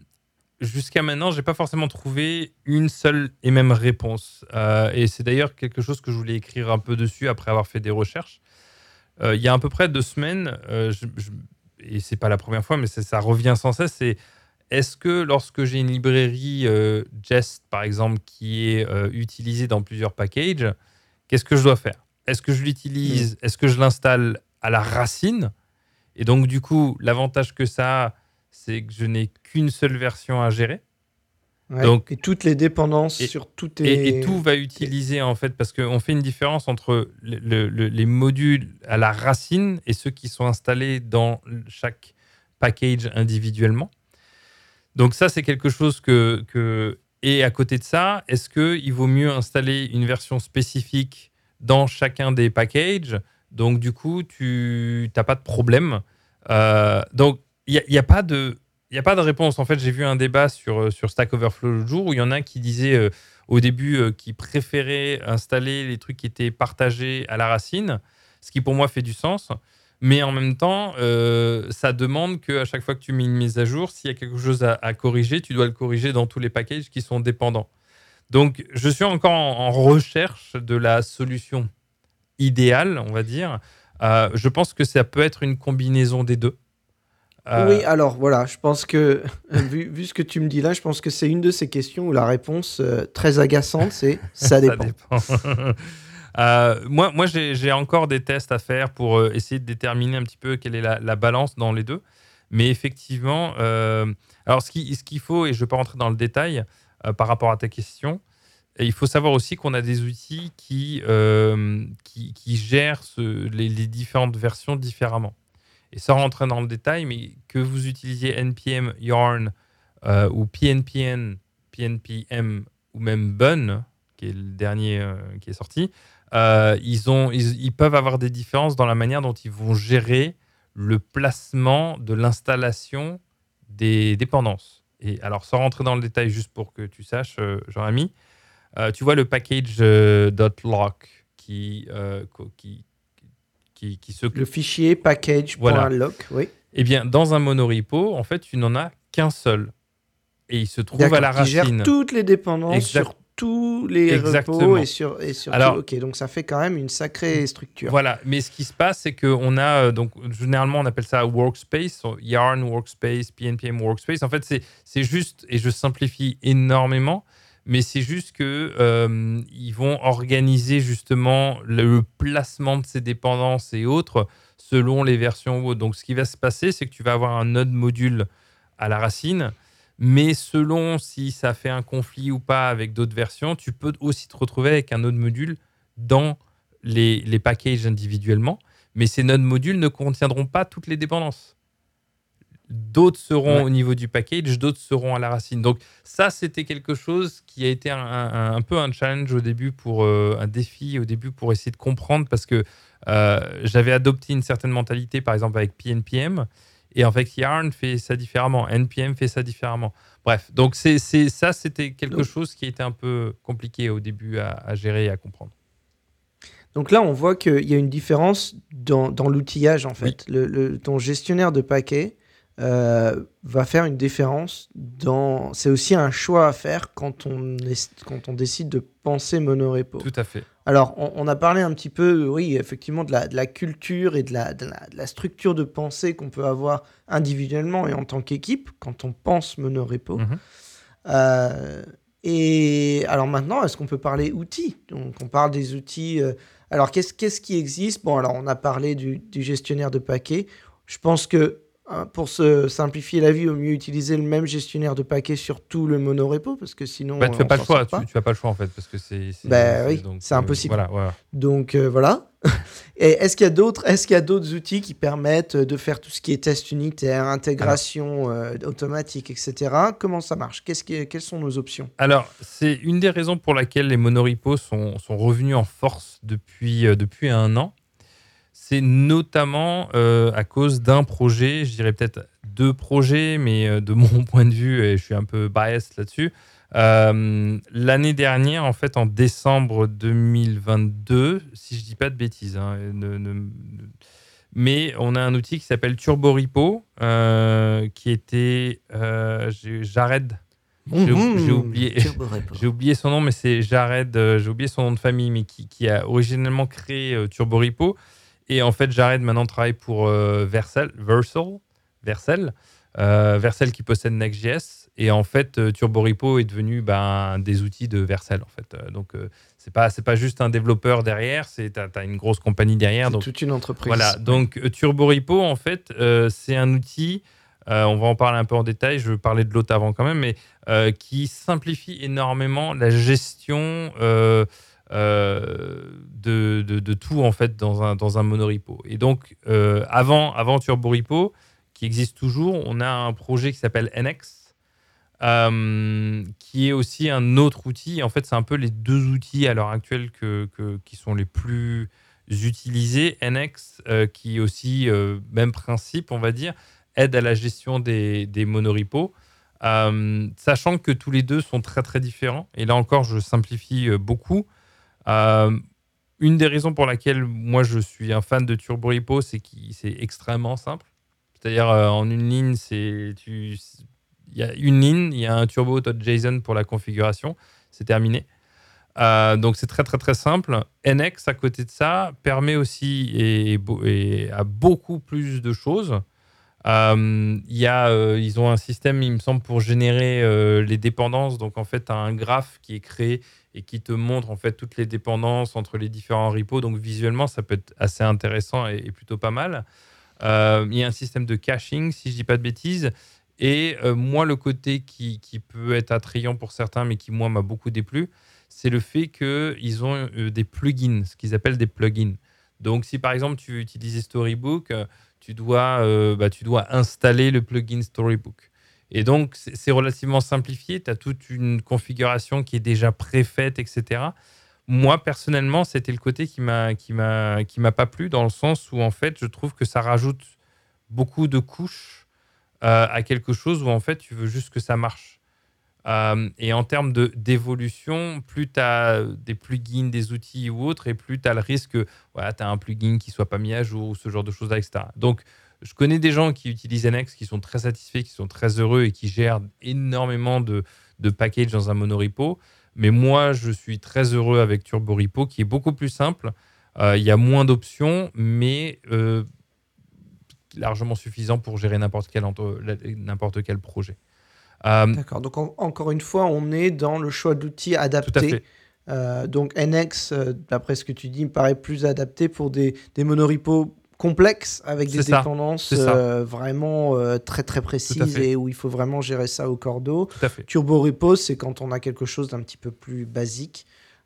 jusqu'à maintenant, j'ai pas forcément trouvé une seule et même réponse. Euh, et c'est d'ailleurs quelque chose que je voulais écrire un peu dessus après avoir fait des recherches. il y a à peu près deux semaines, je, je, et c'est pas la première fois, mais ça revient sans cesse, c'est est-ce que lorsque j'ai une librairie Jest, par exemple, qui est utilisée dans plusieurs packages, qu'est-ce que je dois faire? Est-ce que je l'utilise? Mm. Est-ce que je l'installe à la racine? Et donc, du coup, l'avantage que ça a, c'est que je n'ai qu'une seule version à gérer. donc, et toutes les dépendances sur tout et, et, tout va utiliser en fait parce qu'on fait une différence entre les modules à la racine et ceux qui sont installés dans chaque package individuellement. Donc ça c'est quelque chose que, que et à côté de ça, est-ce qu'il vaut mieux installer une version spécifique dans chacun des packages? Donc, du coup, tu n'as pas de problème. Euh, donc, il n'y a. Il n'y a pas de réponse. En fait, j'ai vu un débat sur, euh, sur Stack Overflow le jour où il y en a qui disaient euh, au début euh, qu'ils préféraient installer les trucs qui étaient partagés à la racine, ce qui pour moi fait du sens. Mais en même temps, ça demande qu'à chaque fois que tu mets une mise à jour, s'il y a quelque chose à, corriger, tu dois le corriger dans tous les packages qui sont dépendants. Donc, je suis encore en, recherche de la solution idéale, on va dire. Euh, je pense que ça peut être une combinaison des deux. Euh, oui, alors voilà, je pense que, vu, vu, ce que tu me dis là, je pense que c'est une de ces questions où la réponse euh, très agaçante, c'est ça dépend. ça dépend. moi, moi j'ai encore des tests à faire pour essayer de déterminer un petit peu quelle est la, la balance dans les deux. Mais effectivement, alors ce qu'il ce qu'il faut, et je ne vais pas rentrer dans le détail, euh, par rapport à ta question. Et il faut savoir aussi qu'on a des outils qui, euh, qui, qui, gèrent ce, les, différentes versions différemment. Et sans rentrer dans le détail, mais que vous utilisiez NPM Yarn euh, ou PNPN, PNPM ou même Bun, qui est le dernier qui est sorti, ils, ont, ils, peuvent avoir des différences dans la manière dont ils vont gérer le placement de l'installation des dépendances. Et alors, sans rentrer dans le détail, juste pour que tu saches, euh, Jean-Ami, euh, tu vois le package euh, .lock qui, qui, qui, se... Le fichier package.lock, voilà. oui. Eh bien, dans un monorepo, en fait, tu n'en as qu'un seul. Et il se trouve à la racine. Il gère toutes les dépendances sur tous les Exactement. repos et sur, et sur Alors, ok, donc ça fait quand même une sacrée structure. Voilà, mais ce qui se passe, c'est qu'on a, euh, donc généralement on appelle ça workspace, Yarn workspace, PNPM workspace. En fait, c'est juste, et je simplifie énormément, mais c'est juste que euh, ils vont organiser justement le placement de ces dépendances et autres selon les versions. Donc ce qui va se passer, c'est que tu vas avoir un node module à la racine mais selon si ça fait un conflit ou pas avec d'autres versions, tu peux aussi te retrouver avec un autre module dans les, les packages individuellement. Mais ces nodes modules ne contiendront pas toutes les dépendances. D'autres seront au niveau du package, d'autres seront à la racine. Donc ça, c'était quelque chose qui a été un, peu un challenge au début pour euh, un défi au début pour essayer de comprendre parce que euh, j'avais adopté une certaine mentalité, par exemple avec PNPM, et en fait, Yarn fait ça différemment, NPM fait ça différemment. Bref, donc c'est ça, c'était quelque chose qui était un peu compliqué au début à, gérer et à comprendre. Donc là, on voit qu'il y a une différence dans, dans l'outillage, en fait. Le, ton gestionnaire de paquets euh, va faire une différence dans... C'est aussi un choix à faire quand on, est... quand on décide de penser monorepo. Tout à fait. Alors, on, a parlé un petit peu, oui, effectivement, de la, de la culture et de la, de la, structure de pensée qu'on peut avoir individuellement et en tant qu'équipe quand on pense monorepo. Euh, et alors maintenant, est-ce qu'on peut parler outils? Donc, on parle des outils. Euh, alors, qu'est-ce qu'est-ce qui existe? Bon, alors, on a parlé du, du gestionnaire de paquets. Je pense que pour se simplifier la vie, au mieux utiliser le même gestionnaire de paquets sur tout le monorepo, parce que sinon. Bah, tu n'as pas le choix, tu, tu, as pas le choix en fait, parce que c'est. Bah, oui, c'est euh, impossible. voilà, Donc euh, voilà. Et est-ce qu'il y a d'autres, est-ce qu'il y a d'autres outils qui permettent de faire tout ce qui est test unitaire, intégration euh, automatique, etc. Comment ça marche? Qu'est-ce qui, Quelles sont nos options? Alors, c'est une des raisons pour laquelle les monorepos sont, sont revenus en force depuis, depuis un an c'est notamment euh, à cause d'un projet, je dirais peut-être deux projets, mais euh, de mon point de vue, et je suis un peu biased là-dessus. Euh, l'année dernière, en fait, en décembre 2022, si je dis pas de bêtises, hein, mais on a un outil qui s'appelle TurboRepo, qui était Jared. J'ai oublié, oublié, son nom, mais c'est Jared. j'ai oublié son nom de famille, mais qui, qui a originellement créé TurboRepo Et en fait, j'arrête maintenant de travailler pour euh, Vercel, Versal, Vercel, euh, Vercel qui possède Next.js. Et en fait, euh, TurboRepo est devenu ben, des outils de Vercel. En fait. Donc, c'est pas c'est pas juste un développeur derrière, c'est tu as, une grosse compagnie derrière. Donc toute une entreprise. Voilà. Donc TurboRepo, en fait, euh, c'est un outil. euh, on va en parler un peu en détail. Je veux parler de l'autre avant quand même, mais euh, qui simplifie énormément la gestion euh, de, de, tout en fait dans un, dans un monorepo. Et donc euh, avant, avant TurboRepo, qui existe toujours, on a un projet qui s'appelle NX, euh, qui est aussi un autre outil. En fait, c'est un peu les deux outils à l'heure actuelle que, qui sont les plus utilisés. NX, qui est aussi même principe, on va dire, aide à la gestion des, des monorepos. Sachant que tous les deux sont très très différents. Et là encore, je simplifie beaucoup. Euh, une des raisons pour laquelle moi je suis un fan de TurboRepo, c'est qu'il c'est extrêmement simple. C'est-à-dire euh, en une ligne, il y a une ligne, il y a un turbo.json pour la configuration, c'est terminé. Euh, donc c'est très très très simple. NX à côté de ça permet aussi et, et a beaucoup plus de choses. Euh, y a, euh, ils ont un système, il me semble, pour générer euh, les dépendances. Donc en fait, tu as un graphe qui est créé et qui te montre en fait toutes les dépendances entre les différents repos. Donc visuellement, ça peut être assez intéressant et, plutôt pas mal. Euh, il y a un système de caching, si je dis pas de bêtises. Et moi, le côté qui, peut être attrayant pour certains, mais qui moi m'a beaucoup déplu, c'est le fait qu'ils ont des plugins, ce qu'ils appellent des plugins. Donc, si par exemple tu veux utiliser Storybook, tu dois, euh, bah, tu dois installer le plugin Storybook. Et donc, c'est relativement simplifié. Tu as toute une configuration qui est déjà préfaite, etc. Moi, personnellement, c'était le côté qui m'a qui m'a m'a pas plu dans le sens où en fait, je trouve que ça rajoute beaucoup de couches euh, à quelque chose où en fait, tu veux juste que ça marche. Euh, et en termes d'évolution, plus tu as des plugins, des outils ou autres, et plus tu as le risque que voilà, tu as un plugin qui soit pas mis à jour ou ce genre de choses-là, etc. Donc, je connais des gens qui utilisent NX, qui sont très satisfaits, qui sont très heureux et qui gèrent énormément de, de packages dans un monorepo. Mais moi, je suis très heureux avec TurboRepo, qui est beaucoup plus simple. Euh, Il y a moins d'options, mais euh, largement suffisant pour gérer n'importe quel, n'importe quel projet. Euh, D'accord. Donc en- encore une fois, on est dans le choix d'outils fait. Euh, donc NX, euh, d'après ce que tu dis, me paraît plus adapté pour des, des monorepos complexes avec des dépendances vraiment très très précises et où il faut vraiment gérer ça au cordeau. Turbo Repo, c'est quand on a quelque chose d'un petit peu plus basique.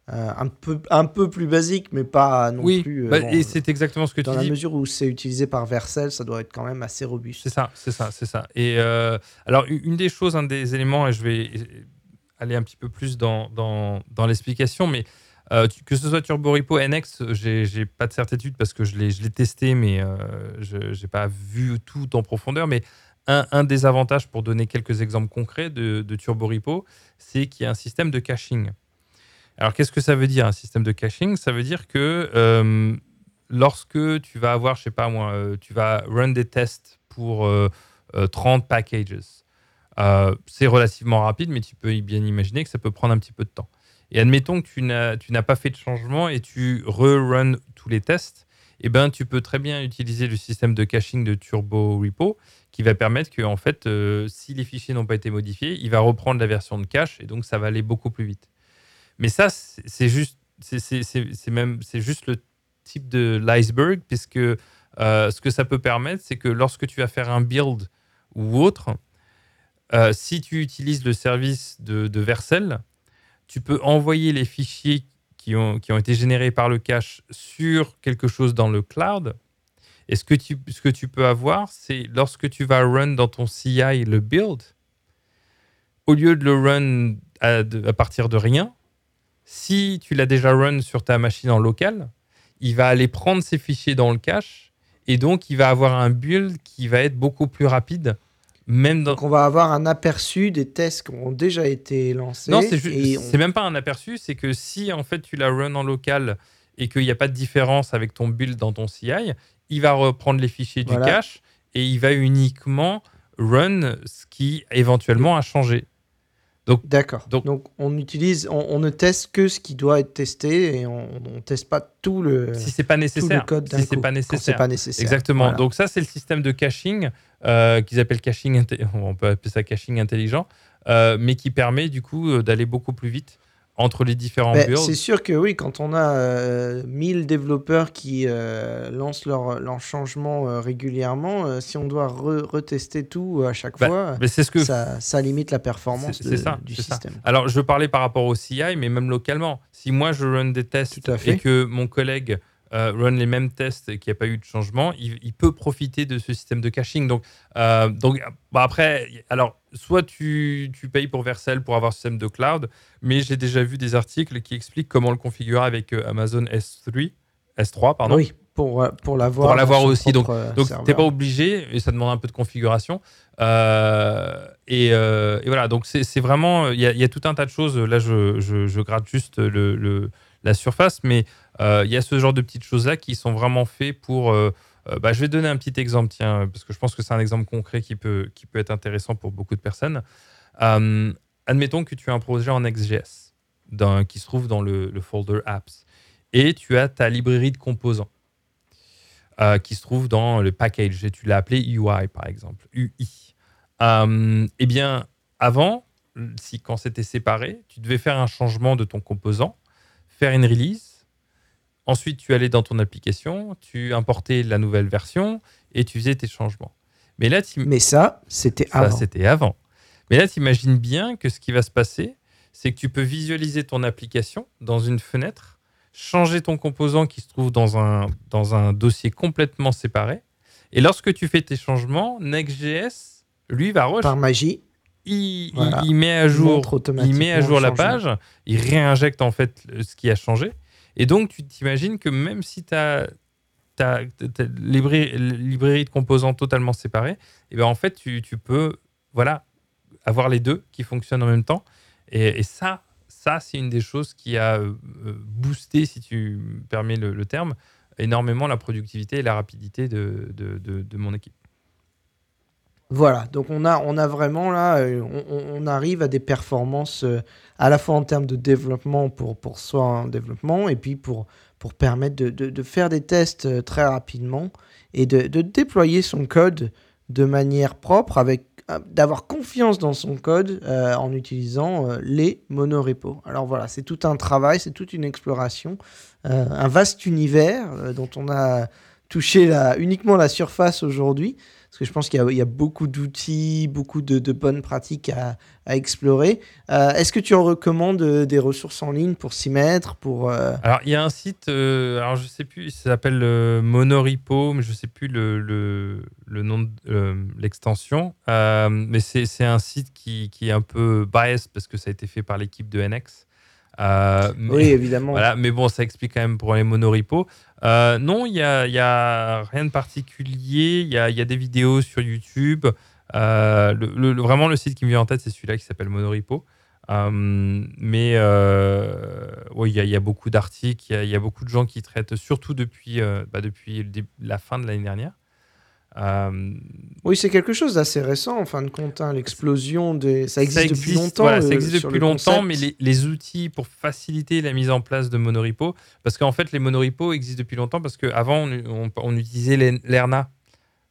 Euh, un, peu, un peu plus basique, mais pas non Oui, plus. euh, bah, bon, et c'est exactement ce que dans tu la dis. mesure où c'est utilisé par Vercel, ça doit être quand même assez robuste. C'est ça, c'est ça, c'est ça. Et euh, alors, une des choses, un des éléments, et je vais aller un petit peu plus dans, dans, dans l'explication, mais euh, que ce soit TurboRepo NX, j'ai pas de certitude parce que je l'ai testé, mais euh, je n'ai pas vu tout en profondeur. Mais un, un des avantages, pour donner quelques exemples concrets de, de TurboRepo, c'est qu'il y a un système de caching. Alors, qu'est-ce que ça veut dire, un système de caching? Ça veut dire que euh, lorsque tu vas avoir, je sais pas moi, euh, tu vas run des tests pour euh, euh, 30 packages, euh, c'est relativement rapide, mais tu peux bien imaginer que ça peut prendre un petit peu de temps. Et admettons que tu n'as pas fait de changement et tu re-run tous les tests, eh ben, tu peux très bien utiliser le système de caching de Turbo Repo qui va permettre que, en fait, si les fichiers n'ont pas été modifiés, il va reprendre la version de cache et donc ça va aller beaucoup plus vite. Mais ça, c'est juste, c'est- même, c'est juste le type de l'iceberg, puisque euh, ce que ça peut permettre, c'est que lorsque tu vas faire un build ou autre, euh, si tu utilises le service de, de Vercel, tu peux envoyer les fichiers qui ont, qui ont été générés par le cache sur quelque chose dans le cloud. Et ce que tu, ce que tu peux avoir, c'est lorsque tu vas run dans ton CI le build, au lieu de le run à partir de rien, si tu l'as déjà run sur ta machine en local, il va aller prendre ces fichiers dans le cache et donc il va avoir un build qui va être beaucoup plus rapide, même dans, Donc on va avoir un aperçu des tests qui ont déjà été lancés. Non, c'est ju- on- même pas un aperçu, c'est que si en fait tu la run en local et qu'il n'y a pas de différence avec ton build dans ton CI, il va reprendre les fichiers Voilà. du cache et il va uniquement run ce qui éventuellement a changé. Donc, D'accord. Donc, on utilise, on, ne teste que ce qui doit être testé et on ne teste pas tout le, si c'est pas nécessaire, code si c'est pas nécessaire. pas nécessaire. Exactement. Donc ça, c'est le système de caching euh, qu'ils appellent caching, on peut appeler ça caching intelligent, euh, mais qui permet du coup euh, d'aller beaucoup plus vite entre les différents builds. C'est sûr que oui, quand on a 1000 développeurs qui lancent leurs leur changements régulièrement, si on doit retester tout à chaque bah, fois, ce que... ça, ça, limite la performance du système. Alors, je parlais par rapport au CI, mais même localement. Si moi, je run des tests et que mon collègue euh, run les mêmes tests et qu'il n'y a pas eu de changement, il, peut profiter de ce système de caching. Donc, euh, donc bah après, alors, soit tu, tu, payes pour Vercel pour avoir ce système de cloud, mais j'ai déjà vu des articles qui expliquent comment le configurer avec euh, Amazon S3, S3 pardon. Oui, pour, pour l'avoir. Pour l'avoir aussi. Donc, donc tu n'es pas obligé et ça demande un peu de configuration. et, et, voilà, donc c'est vraiment, il y, y, a tout un tas de choses. Là, je, je, je gratte juste le, le, la surface, mais euh, il y a ce genre de petites choses-là qui sont vraiment faits pour... Euh, euh, bah, je vais donner un petit exemple, tiens, parce que je pense que c'est un exemple concret qui peut, qui peut être intéressant pour beaucoup de personnes. admettons que tu as un projet en XGS qui se trouve dans le, folder Apps et tu as ta librairie de composants qui se trouve dans le package et tu l'as appelé UI par exemple, UI. eh bien, avant, si quand c'était séparé, tu devais faire un changement de ton composant, faire une release Ensuite, tu allais dans ton application, tu importais la nouvelle version et tu faisais tes changements. Mais là, Mais ça, c'était avant. c'était avant. Mais là, tu imagines bien que ce qui va se passer, c'est que tu peux visualiser ton application dans une fenêtre, changer ton composant qui se trouve dans un, dans un dossier complètement séparé. Et lorsque tu fais tes changements, Next.js, lui, va Par magie. Il, il, met à jour, il met à jour la page, il réinjecte en fait ce qui a changé. Et donc, tu t'imagines que même si tu as ta librairie, librairie, de composants totalement séparée, et eh ben en fait, tu, tu, peux voilà, avoir les deux qui fonctionnent en même temps. Et, ça, ça c'est une des choses qui a euh, boosté, si tu me permets le, terme, énormément la productivité et la rapidité de, de, de mon équipe. Voilà, donc on a, on a vraiment là, euh, on, arrive à des performances euh, à la fois en termes de développement pour, pour soi un développement et puis pour, pour permettre de, de, faire des tests euh, très rapidement et de, de, déployer son code de manière propre avec d'avoir confiance dans son code en utilisant les monorepos. Alors voilà, c'est tout un travail, c'est toute une exploration, un vaste univers dont on a touché uniquement la surface aujourd'hui. Parce que je pense qu'il y, a beaucoup d'outils, beaucoup de, bonnes pratiques à, explorer. Euh, est-ce que tu en recommandes euh, des ressources en ligne pour s'y mettre euh, Alors, il y a un site, alors je sais plus, ça s'appelle Monorepo, mais je sais plus le, le, nom de l'extension. mais c'est un site qui, qui, est un peu biased parce que ça a été fait par l'équipe de NX. Euh, oui, évidemment. Voilà, mais bon, ça explique quand même pour les monoripos. Euh, non, il n'y a, y a rien de particulier. Il y a, y a, des vidéos sur YouTube. Euh, le, vraiment, le site qui me vient en tête, c'est celui-là qui s'appelle Monoripo. mais oui, il y, y, a beaucoup d'articles, il y, a beaucoup de gens qui traitent, surtout depuis, bah, depuis la fin de l'année dernière. Euh, oui, c'est quelque chose d'assez récent en fin de compte. Hein, l'explosion des. Ça existe, depuis longtemps. ça euh, existe depuis longtemps, mais les, outils pour faciliter la mise en place de monorepo, parce qu'en fait, les monorepos existent depuis longtemps parce qu'avant, on, on, utilisait l'ERNA.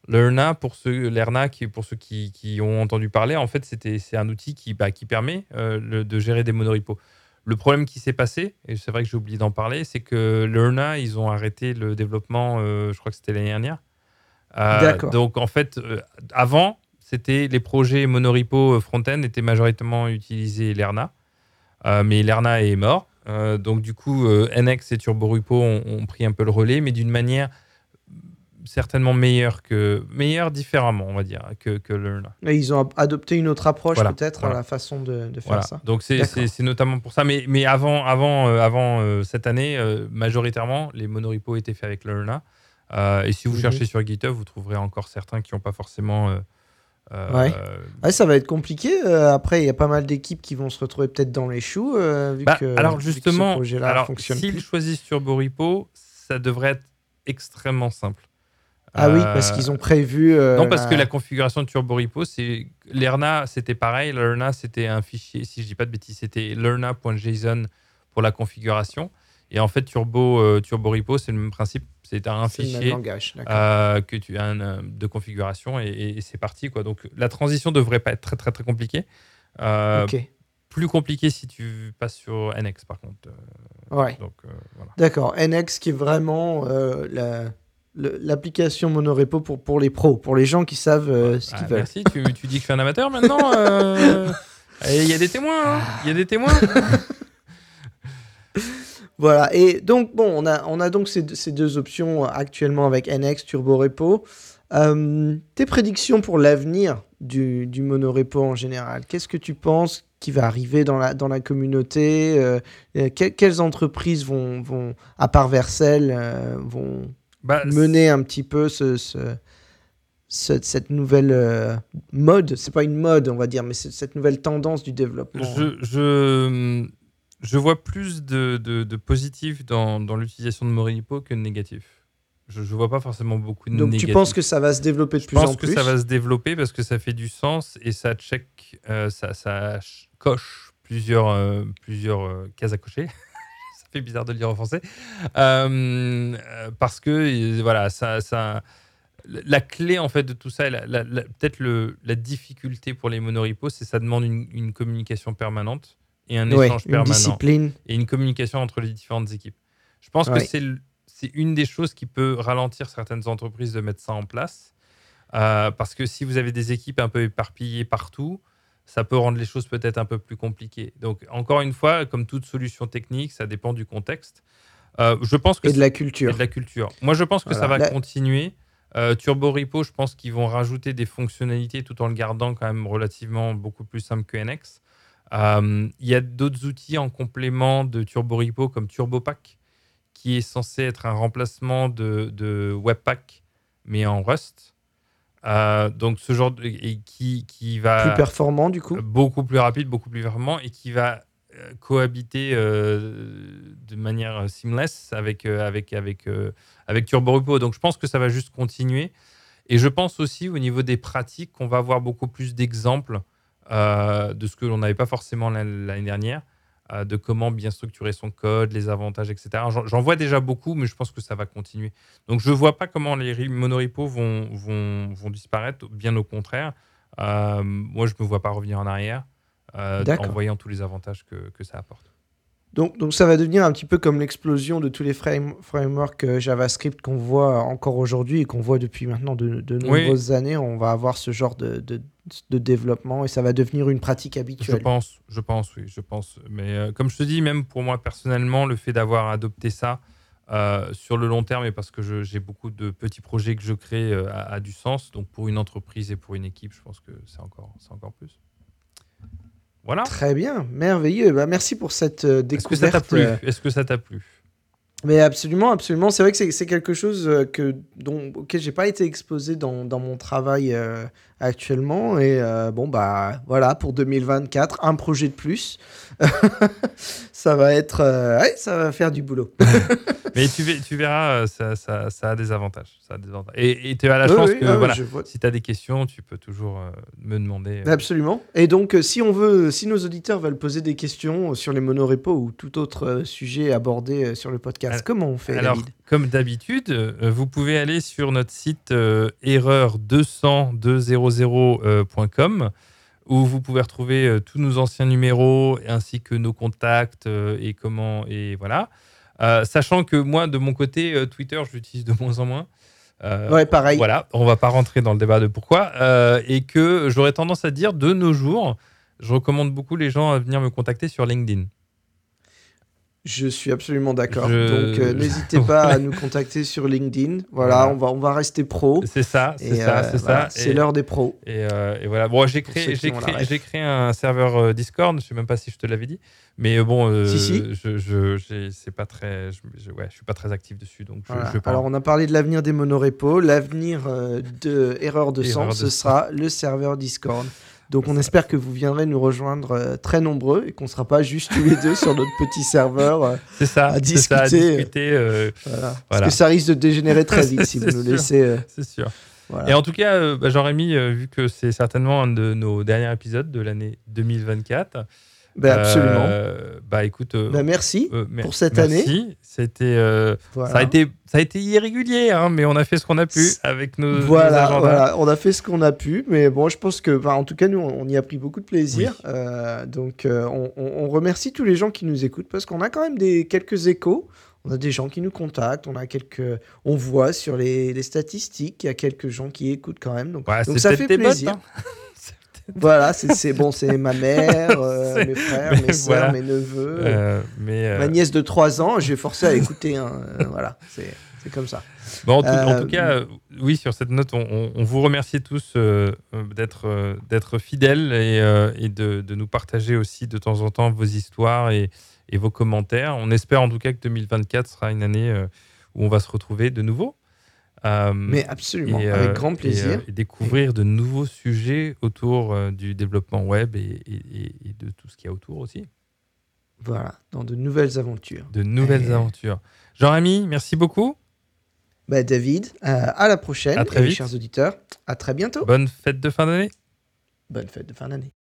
L'ERNA, pour ceux, l'ERNA, qui, pour ceux qui, qui, ont entendu parler, en fait, c'est un outil qui, bah, qui permet euh, de gérer des monorepos. Le problème qui s'est passé, et c'est vrai que j'ai oublié d'en parler, c'est que l'ERNA, ils ont arrêté le développement, je crois que c'était l'année dernière. Euh, donc en fait, euh, avant, c'était les projets monorepo euh, front-end étaient majoritairement utilisés Lerna, mais Lerna est mort. donc du coup, NX et TurboRepo ont, ont, pris un peu le relais, mais d'une manière certainement meilleure que meilleure différemment, on va dire, que, que Lerna. Et ils ont adopté une autre approche peut-être à la façon de, faire ça. Donc c'est notamment pour ça. Mais, mais avant, avant, avant cette année, majoritairement, les monorepos étaient faits avec Lerna. Euh, et si vous mhm. cherchez sur GitHub, vous trouverez encore certains qui n'ont pas forcément. Euh, euh, ouais. ça va être compliqué. après, il y a pas mal d'équipes qui vont se retrouver peut-être dans les choux. vu bah, que, alors, justement, s'ils choisissent Turbo Repo, ça devrait être extrêmement simple. Ah oui, parce qu'ils ont prévu. non, parce que la configuration de Turbo Repo, c'est l'ERNA, c'était pareil. L'ERNA, c'était un fichier, si je dis pas de bêtises, c'était lerna.json pour la configuration. Et en fait, Turbo, Turbo Repo, c'est le même principe. C'est un fichier que tu as de configuration et, et c'est parti. Quoi. Donc la transition devrait pas être très très très compliquée. plus compliqué si tu passes sur NX par contre. Euh, ouais. Euh, D'accord. NX qui est vraiment euh, l'application monorepo pour, pour les pros, pour les gens qui savent ce qu'ils ah, veulent. Merci, tu, tu, dis que tu es un amateur maintenant Il y a des témoins, hein. il y a des témoins. voilà, et donc bon, on a, on a donc ces, ces deux options actuellement avec NX, Turbo Repo. tes prédictions pour l'avenir du, du monorepo en général, qu'est-ce que tu penses qui va arriver dans la, dans la communauté euh, euh, Quelles entreprises vont, vont à part Vercel, euh, vont bah, mener un petit peu ce, ce, cette nouvelle mode? C'est pas une mode, on va dire, mais cette nouvelle tendance du développement. Je, je, je vois plus de, de, de positif dans, dans l'utilisation de Moripo que de négatif. Je ne vois pas forcément beaucoup de Donc tu penses que ça va se développer de plus en plus Je pense que ça va se développer parce que ça fait du sens et ça check, ça, ça coche plusieurs, euh, plusieurs euh, cases à cocher. ça fait bizarre de le dire en français. Euh, parce que, voilà, ça, ça, la clé en fait de tout ça, peut-être la difficulté pour les monoripos, c'est ça demande une, communication permanente et un échange une permanent. Discipline. Et une communication entre les différentes équipes. Je pense que c'est c'est une des choses qui peut ralentir certaines entreprises de mettre ça en place. parce que si vous avez des équipes un peu éparpillées partout, ça peut rendre les choses peut-être un peu plus compliquées. Donc, encore une fois, comme toute solution technique, ça dépend du contexte. Euh, je pense que et de la culture. de la culture. Moi, je pense que ça va continuer. Euh, Turbo Repo, je pense qu'ils vont rajouter des fonctionnalités tout en le gardant quand même relativement beaucoup plus simple que NX. Euh, il y a d'autres outils en complément de Turbo Repo comme TurboPack, qui est censé être un remplacement de, de Webpack, mais en Rust. Euh, donc ce genre de, et qui, qui va plus performant du coup. Beaucoup plus rapide beaucoup plus performant et qui va euh, cohabiter euh, de manière seamless avec avec avec avec Turbo Repo. Donc je pense que ça va juste continuer. Et je pense aussi au niveau des pratiques qu'on va avoir beaucoup plus d'exemples de ce que l'on n'avait pas forcément l'année dernière euh, de comment bien structurer son code, les avantages, etc. J'en vois déjà beaucoup, mais je pense que ça va continuer. Donc je ne vois pas comment les monoripos vont, vont, vont disparaître, bien au contraire. Euh, moi, je ne me vois pas revenir en arrière euh, en voyant tous les avantages que, que ça apporte. Donc, donc, ça va devenir un petit peu comme l'explosion de tous les frameworks JavaScript qu'on voit encore aujourd'hui et qu'on voit depuis maintenant de, de nombreuses années. On va avoir ce genre de, de développement et ça va devenir une pratique habituelle. Je pense, je pense, oui, je pense. Mais euh, comme je te dis, même pour moi personnellement, le fait d'avoir adopté ça euh, sur le long terme et parce que j'ai beaucoup de petits projets que je crée euh, a, du sens. Donc pour une entreprise et pour une équipe, je pense que c'est encore, encore plus. Voilà. Très bien, merveilleux. Bah, merci pour cette découverte. Est-ce que ça t'a plu Est-ce que ça t'a plu mais absolument, absolument. C'est vrai que c'est quelque chose euh, que, dont, auquel j'ai pas été exposé dans, dans mon travail euh, actuellement. Et euh, bon, bah voilà, pour 2024, un projet de plus. ça va être. ouais, ça va faire du boulot. Mais tu, tu verras, ça, ça, ça, a des avantages. Ça a des avantages. Et tu as la chance que, voilà, si tu as des questions, tu peux toujours me demander. Absolument. Et donc, si, on veut, si nos auditeurs veulent poser des questions sur les monorepos ou tout autre sujet abordé sur le podcast, Comment on fait Alors, comme d'habitude, euh, vous pouvez aller sur notre site euh, erreur200.com euh, où vous pouvez retrouver tous nos anciens numéros ainsi que nos contacts et comment et voilà. sachant que moi, de mon côté, Twitter, je l'utilise de moins en moins. ouais, pareil. Voilà, on va pas rentrer dans le débat de pourquoi. et que j'aurais tendance à dire, de nos jours, je recommande beaucoup les gens à venir me contacter sur LinkedIn. Je suis absolument d'accord. Donc euh, n'hésitez pas à nous contacter sur LinkedIn. Voilà, On, va, on va rester pro. C'est ça, c'est ça, c'est ça. C'est l'heure des pros. Et, euh, voilà. Bon, j'ai créé, j'ai créé, créé, un serveur euh, Discord. Je sais même pas si je te l'avais dit, mais bon, si, si. je, je c'est pas très, je, ouais, je suis pas très actif dessus, donc je, Alors on a parlé de l'avenir des monorepos, l'avenir de Erreur de Sens, ce sera le serveur Discord. Donc on espère que vous viendrez nous rejoindre euh, très nombreux et qu'on ne sera pas juste tous les deux sur notre petit serveur euh, C'est ça, à c'est discuter. ça, à discuter, euh, voilà. Parce que ça risque de dégénérer très vite si vous nous sûr. laissez. euh, c'est sûr. voilà. Et en tout cas, euh, bah, Jean-Rémy, euh, vu que c'est certainement un de nos derniers épisodes de l'année 2024, Ben, absolument. euh, bah écoute, euh, Ben, merci. euh, mer- pour cette merci. C'était, euh, Voilà. ça a été, ça a été irrégulier, hein, mais on a fait ce qu'on a pu avec nos, Voilà, voilà, on a fait ce qu'on a pu, mais bon, je pense que, en tout cas, nous, on y a pris beaucoup de plaisir. Oui. Euh, donc, euh, on, remercie tous les gens qui nous écoutent parce qu'on a quand même des quelques échos. On a des gens qui nous contactent, on a quelques, on voit sur les, les statistiques qu'il y a quelques gens qui écoutent quand même. Donc, Ouais, donc ça fait plaisir. hein. Voilà, c'est bon, c'est ma mère, euh, mes frères, mes voilà. mes neveux, Euh, mais euh, ma nièce de 3 ans. Je vais forcer à écouter. hein, voilà, c'est comme ça. Bon, en, tout, en tout cas, oui, sur cette note, on, vous remercie tous d'être d'être fidèles et, et de, de nous partager aussi de temps en temps vos histoires et, et vos commentaires. On espère en tout cas que 2024 sera une année où on va se retrouver de nouveau. Euh, Mais absolument, et, euh, avec grand et, plaisir. euh, Et, découvrir de nouveaux sujets autour euh, du développement web et, de tout ce qu'il y a autour aussi. Voilà, dans de nouvelles aventures. De nouvelles Et- aventures. Jean-Rémy, merci beaucoup. Bah, David, euh, à la prochaine. À très vite. chers auditeurs, à très bientôt. Bonne fête de fin d'année. Bonne fête de fin d'année.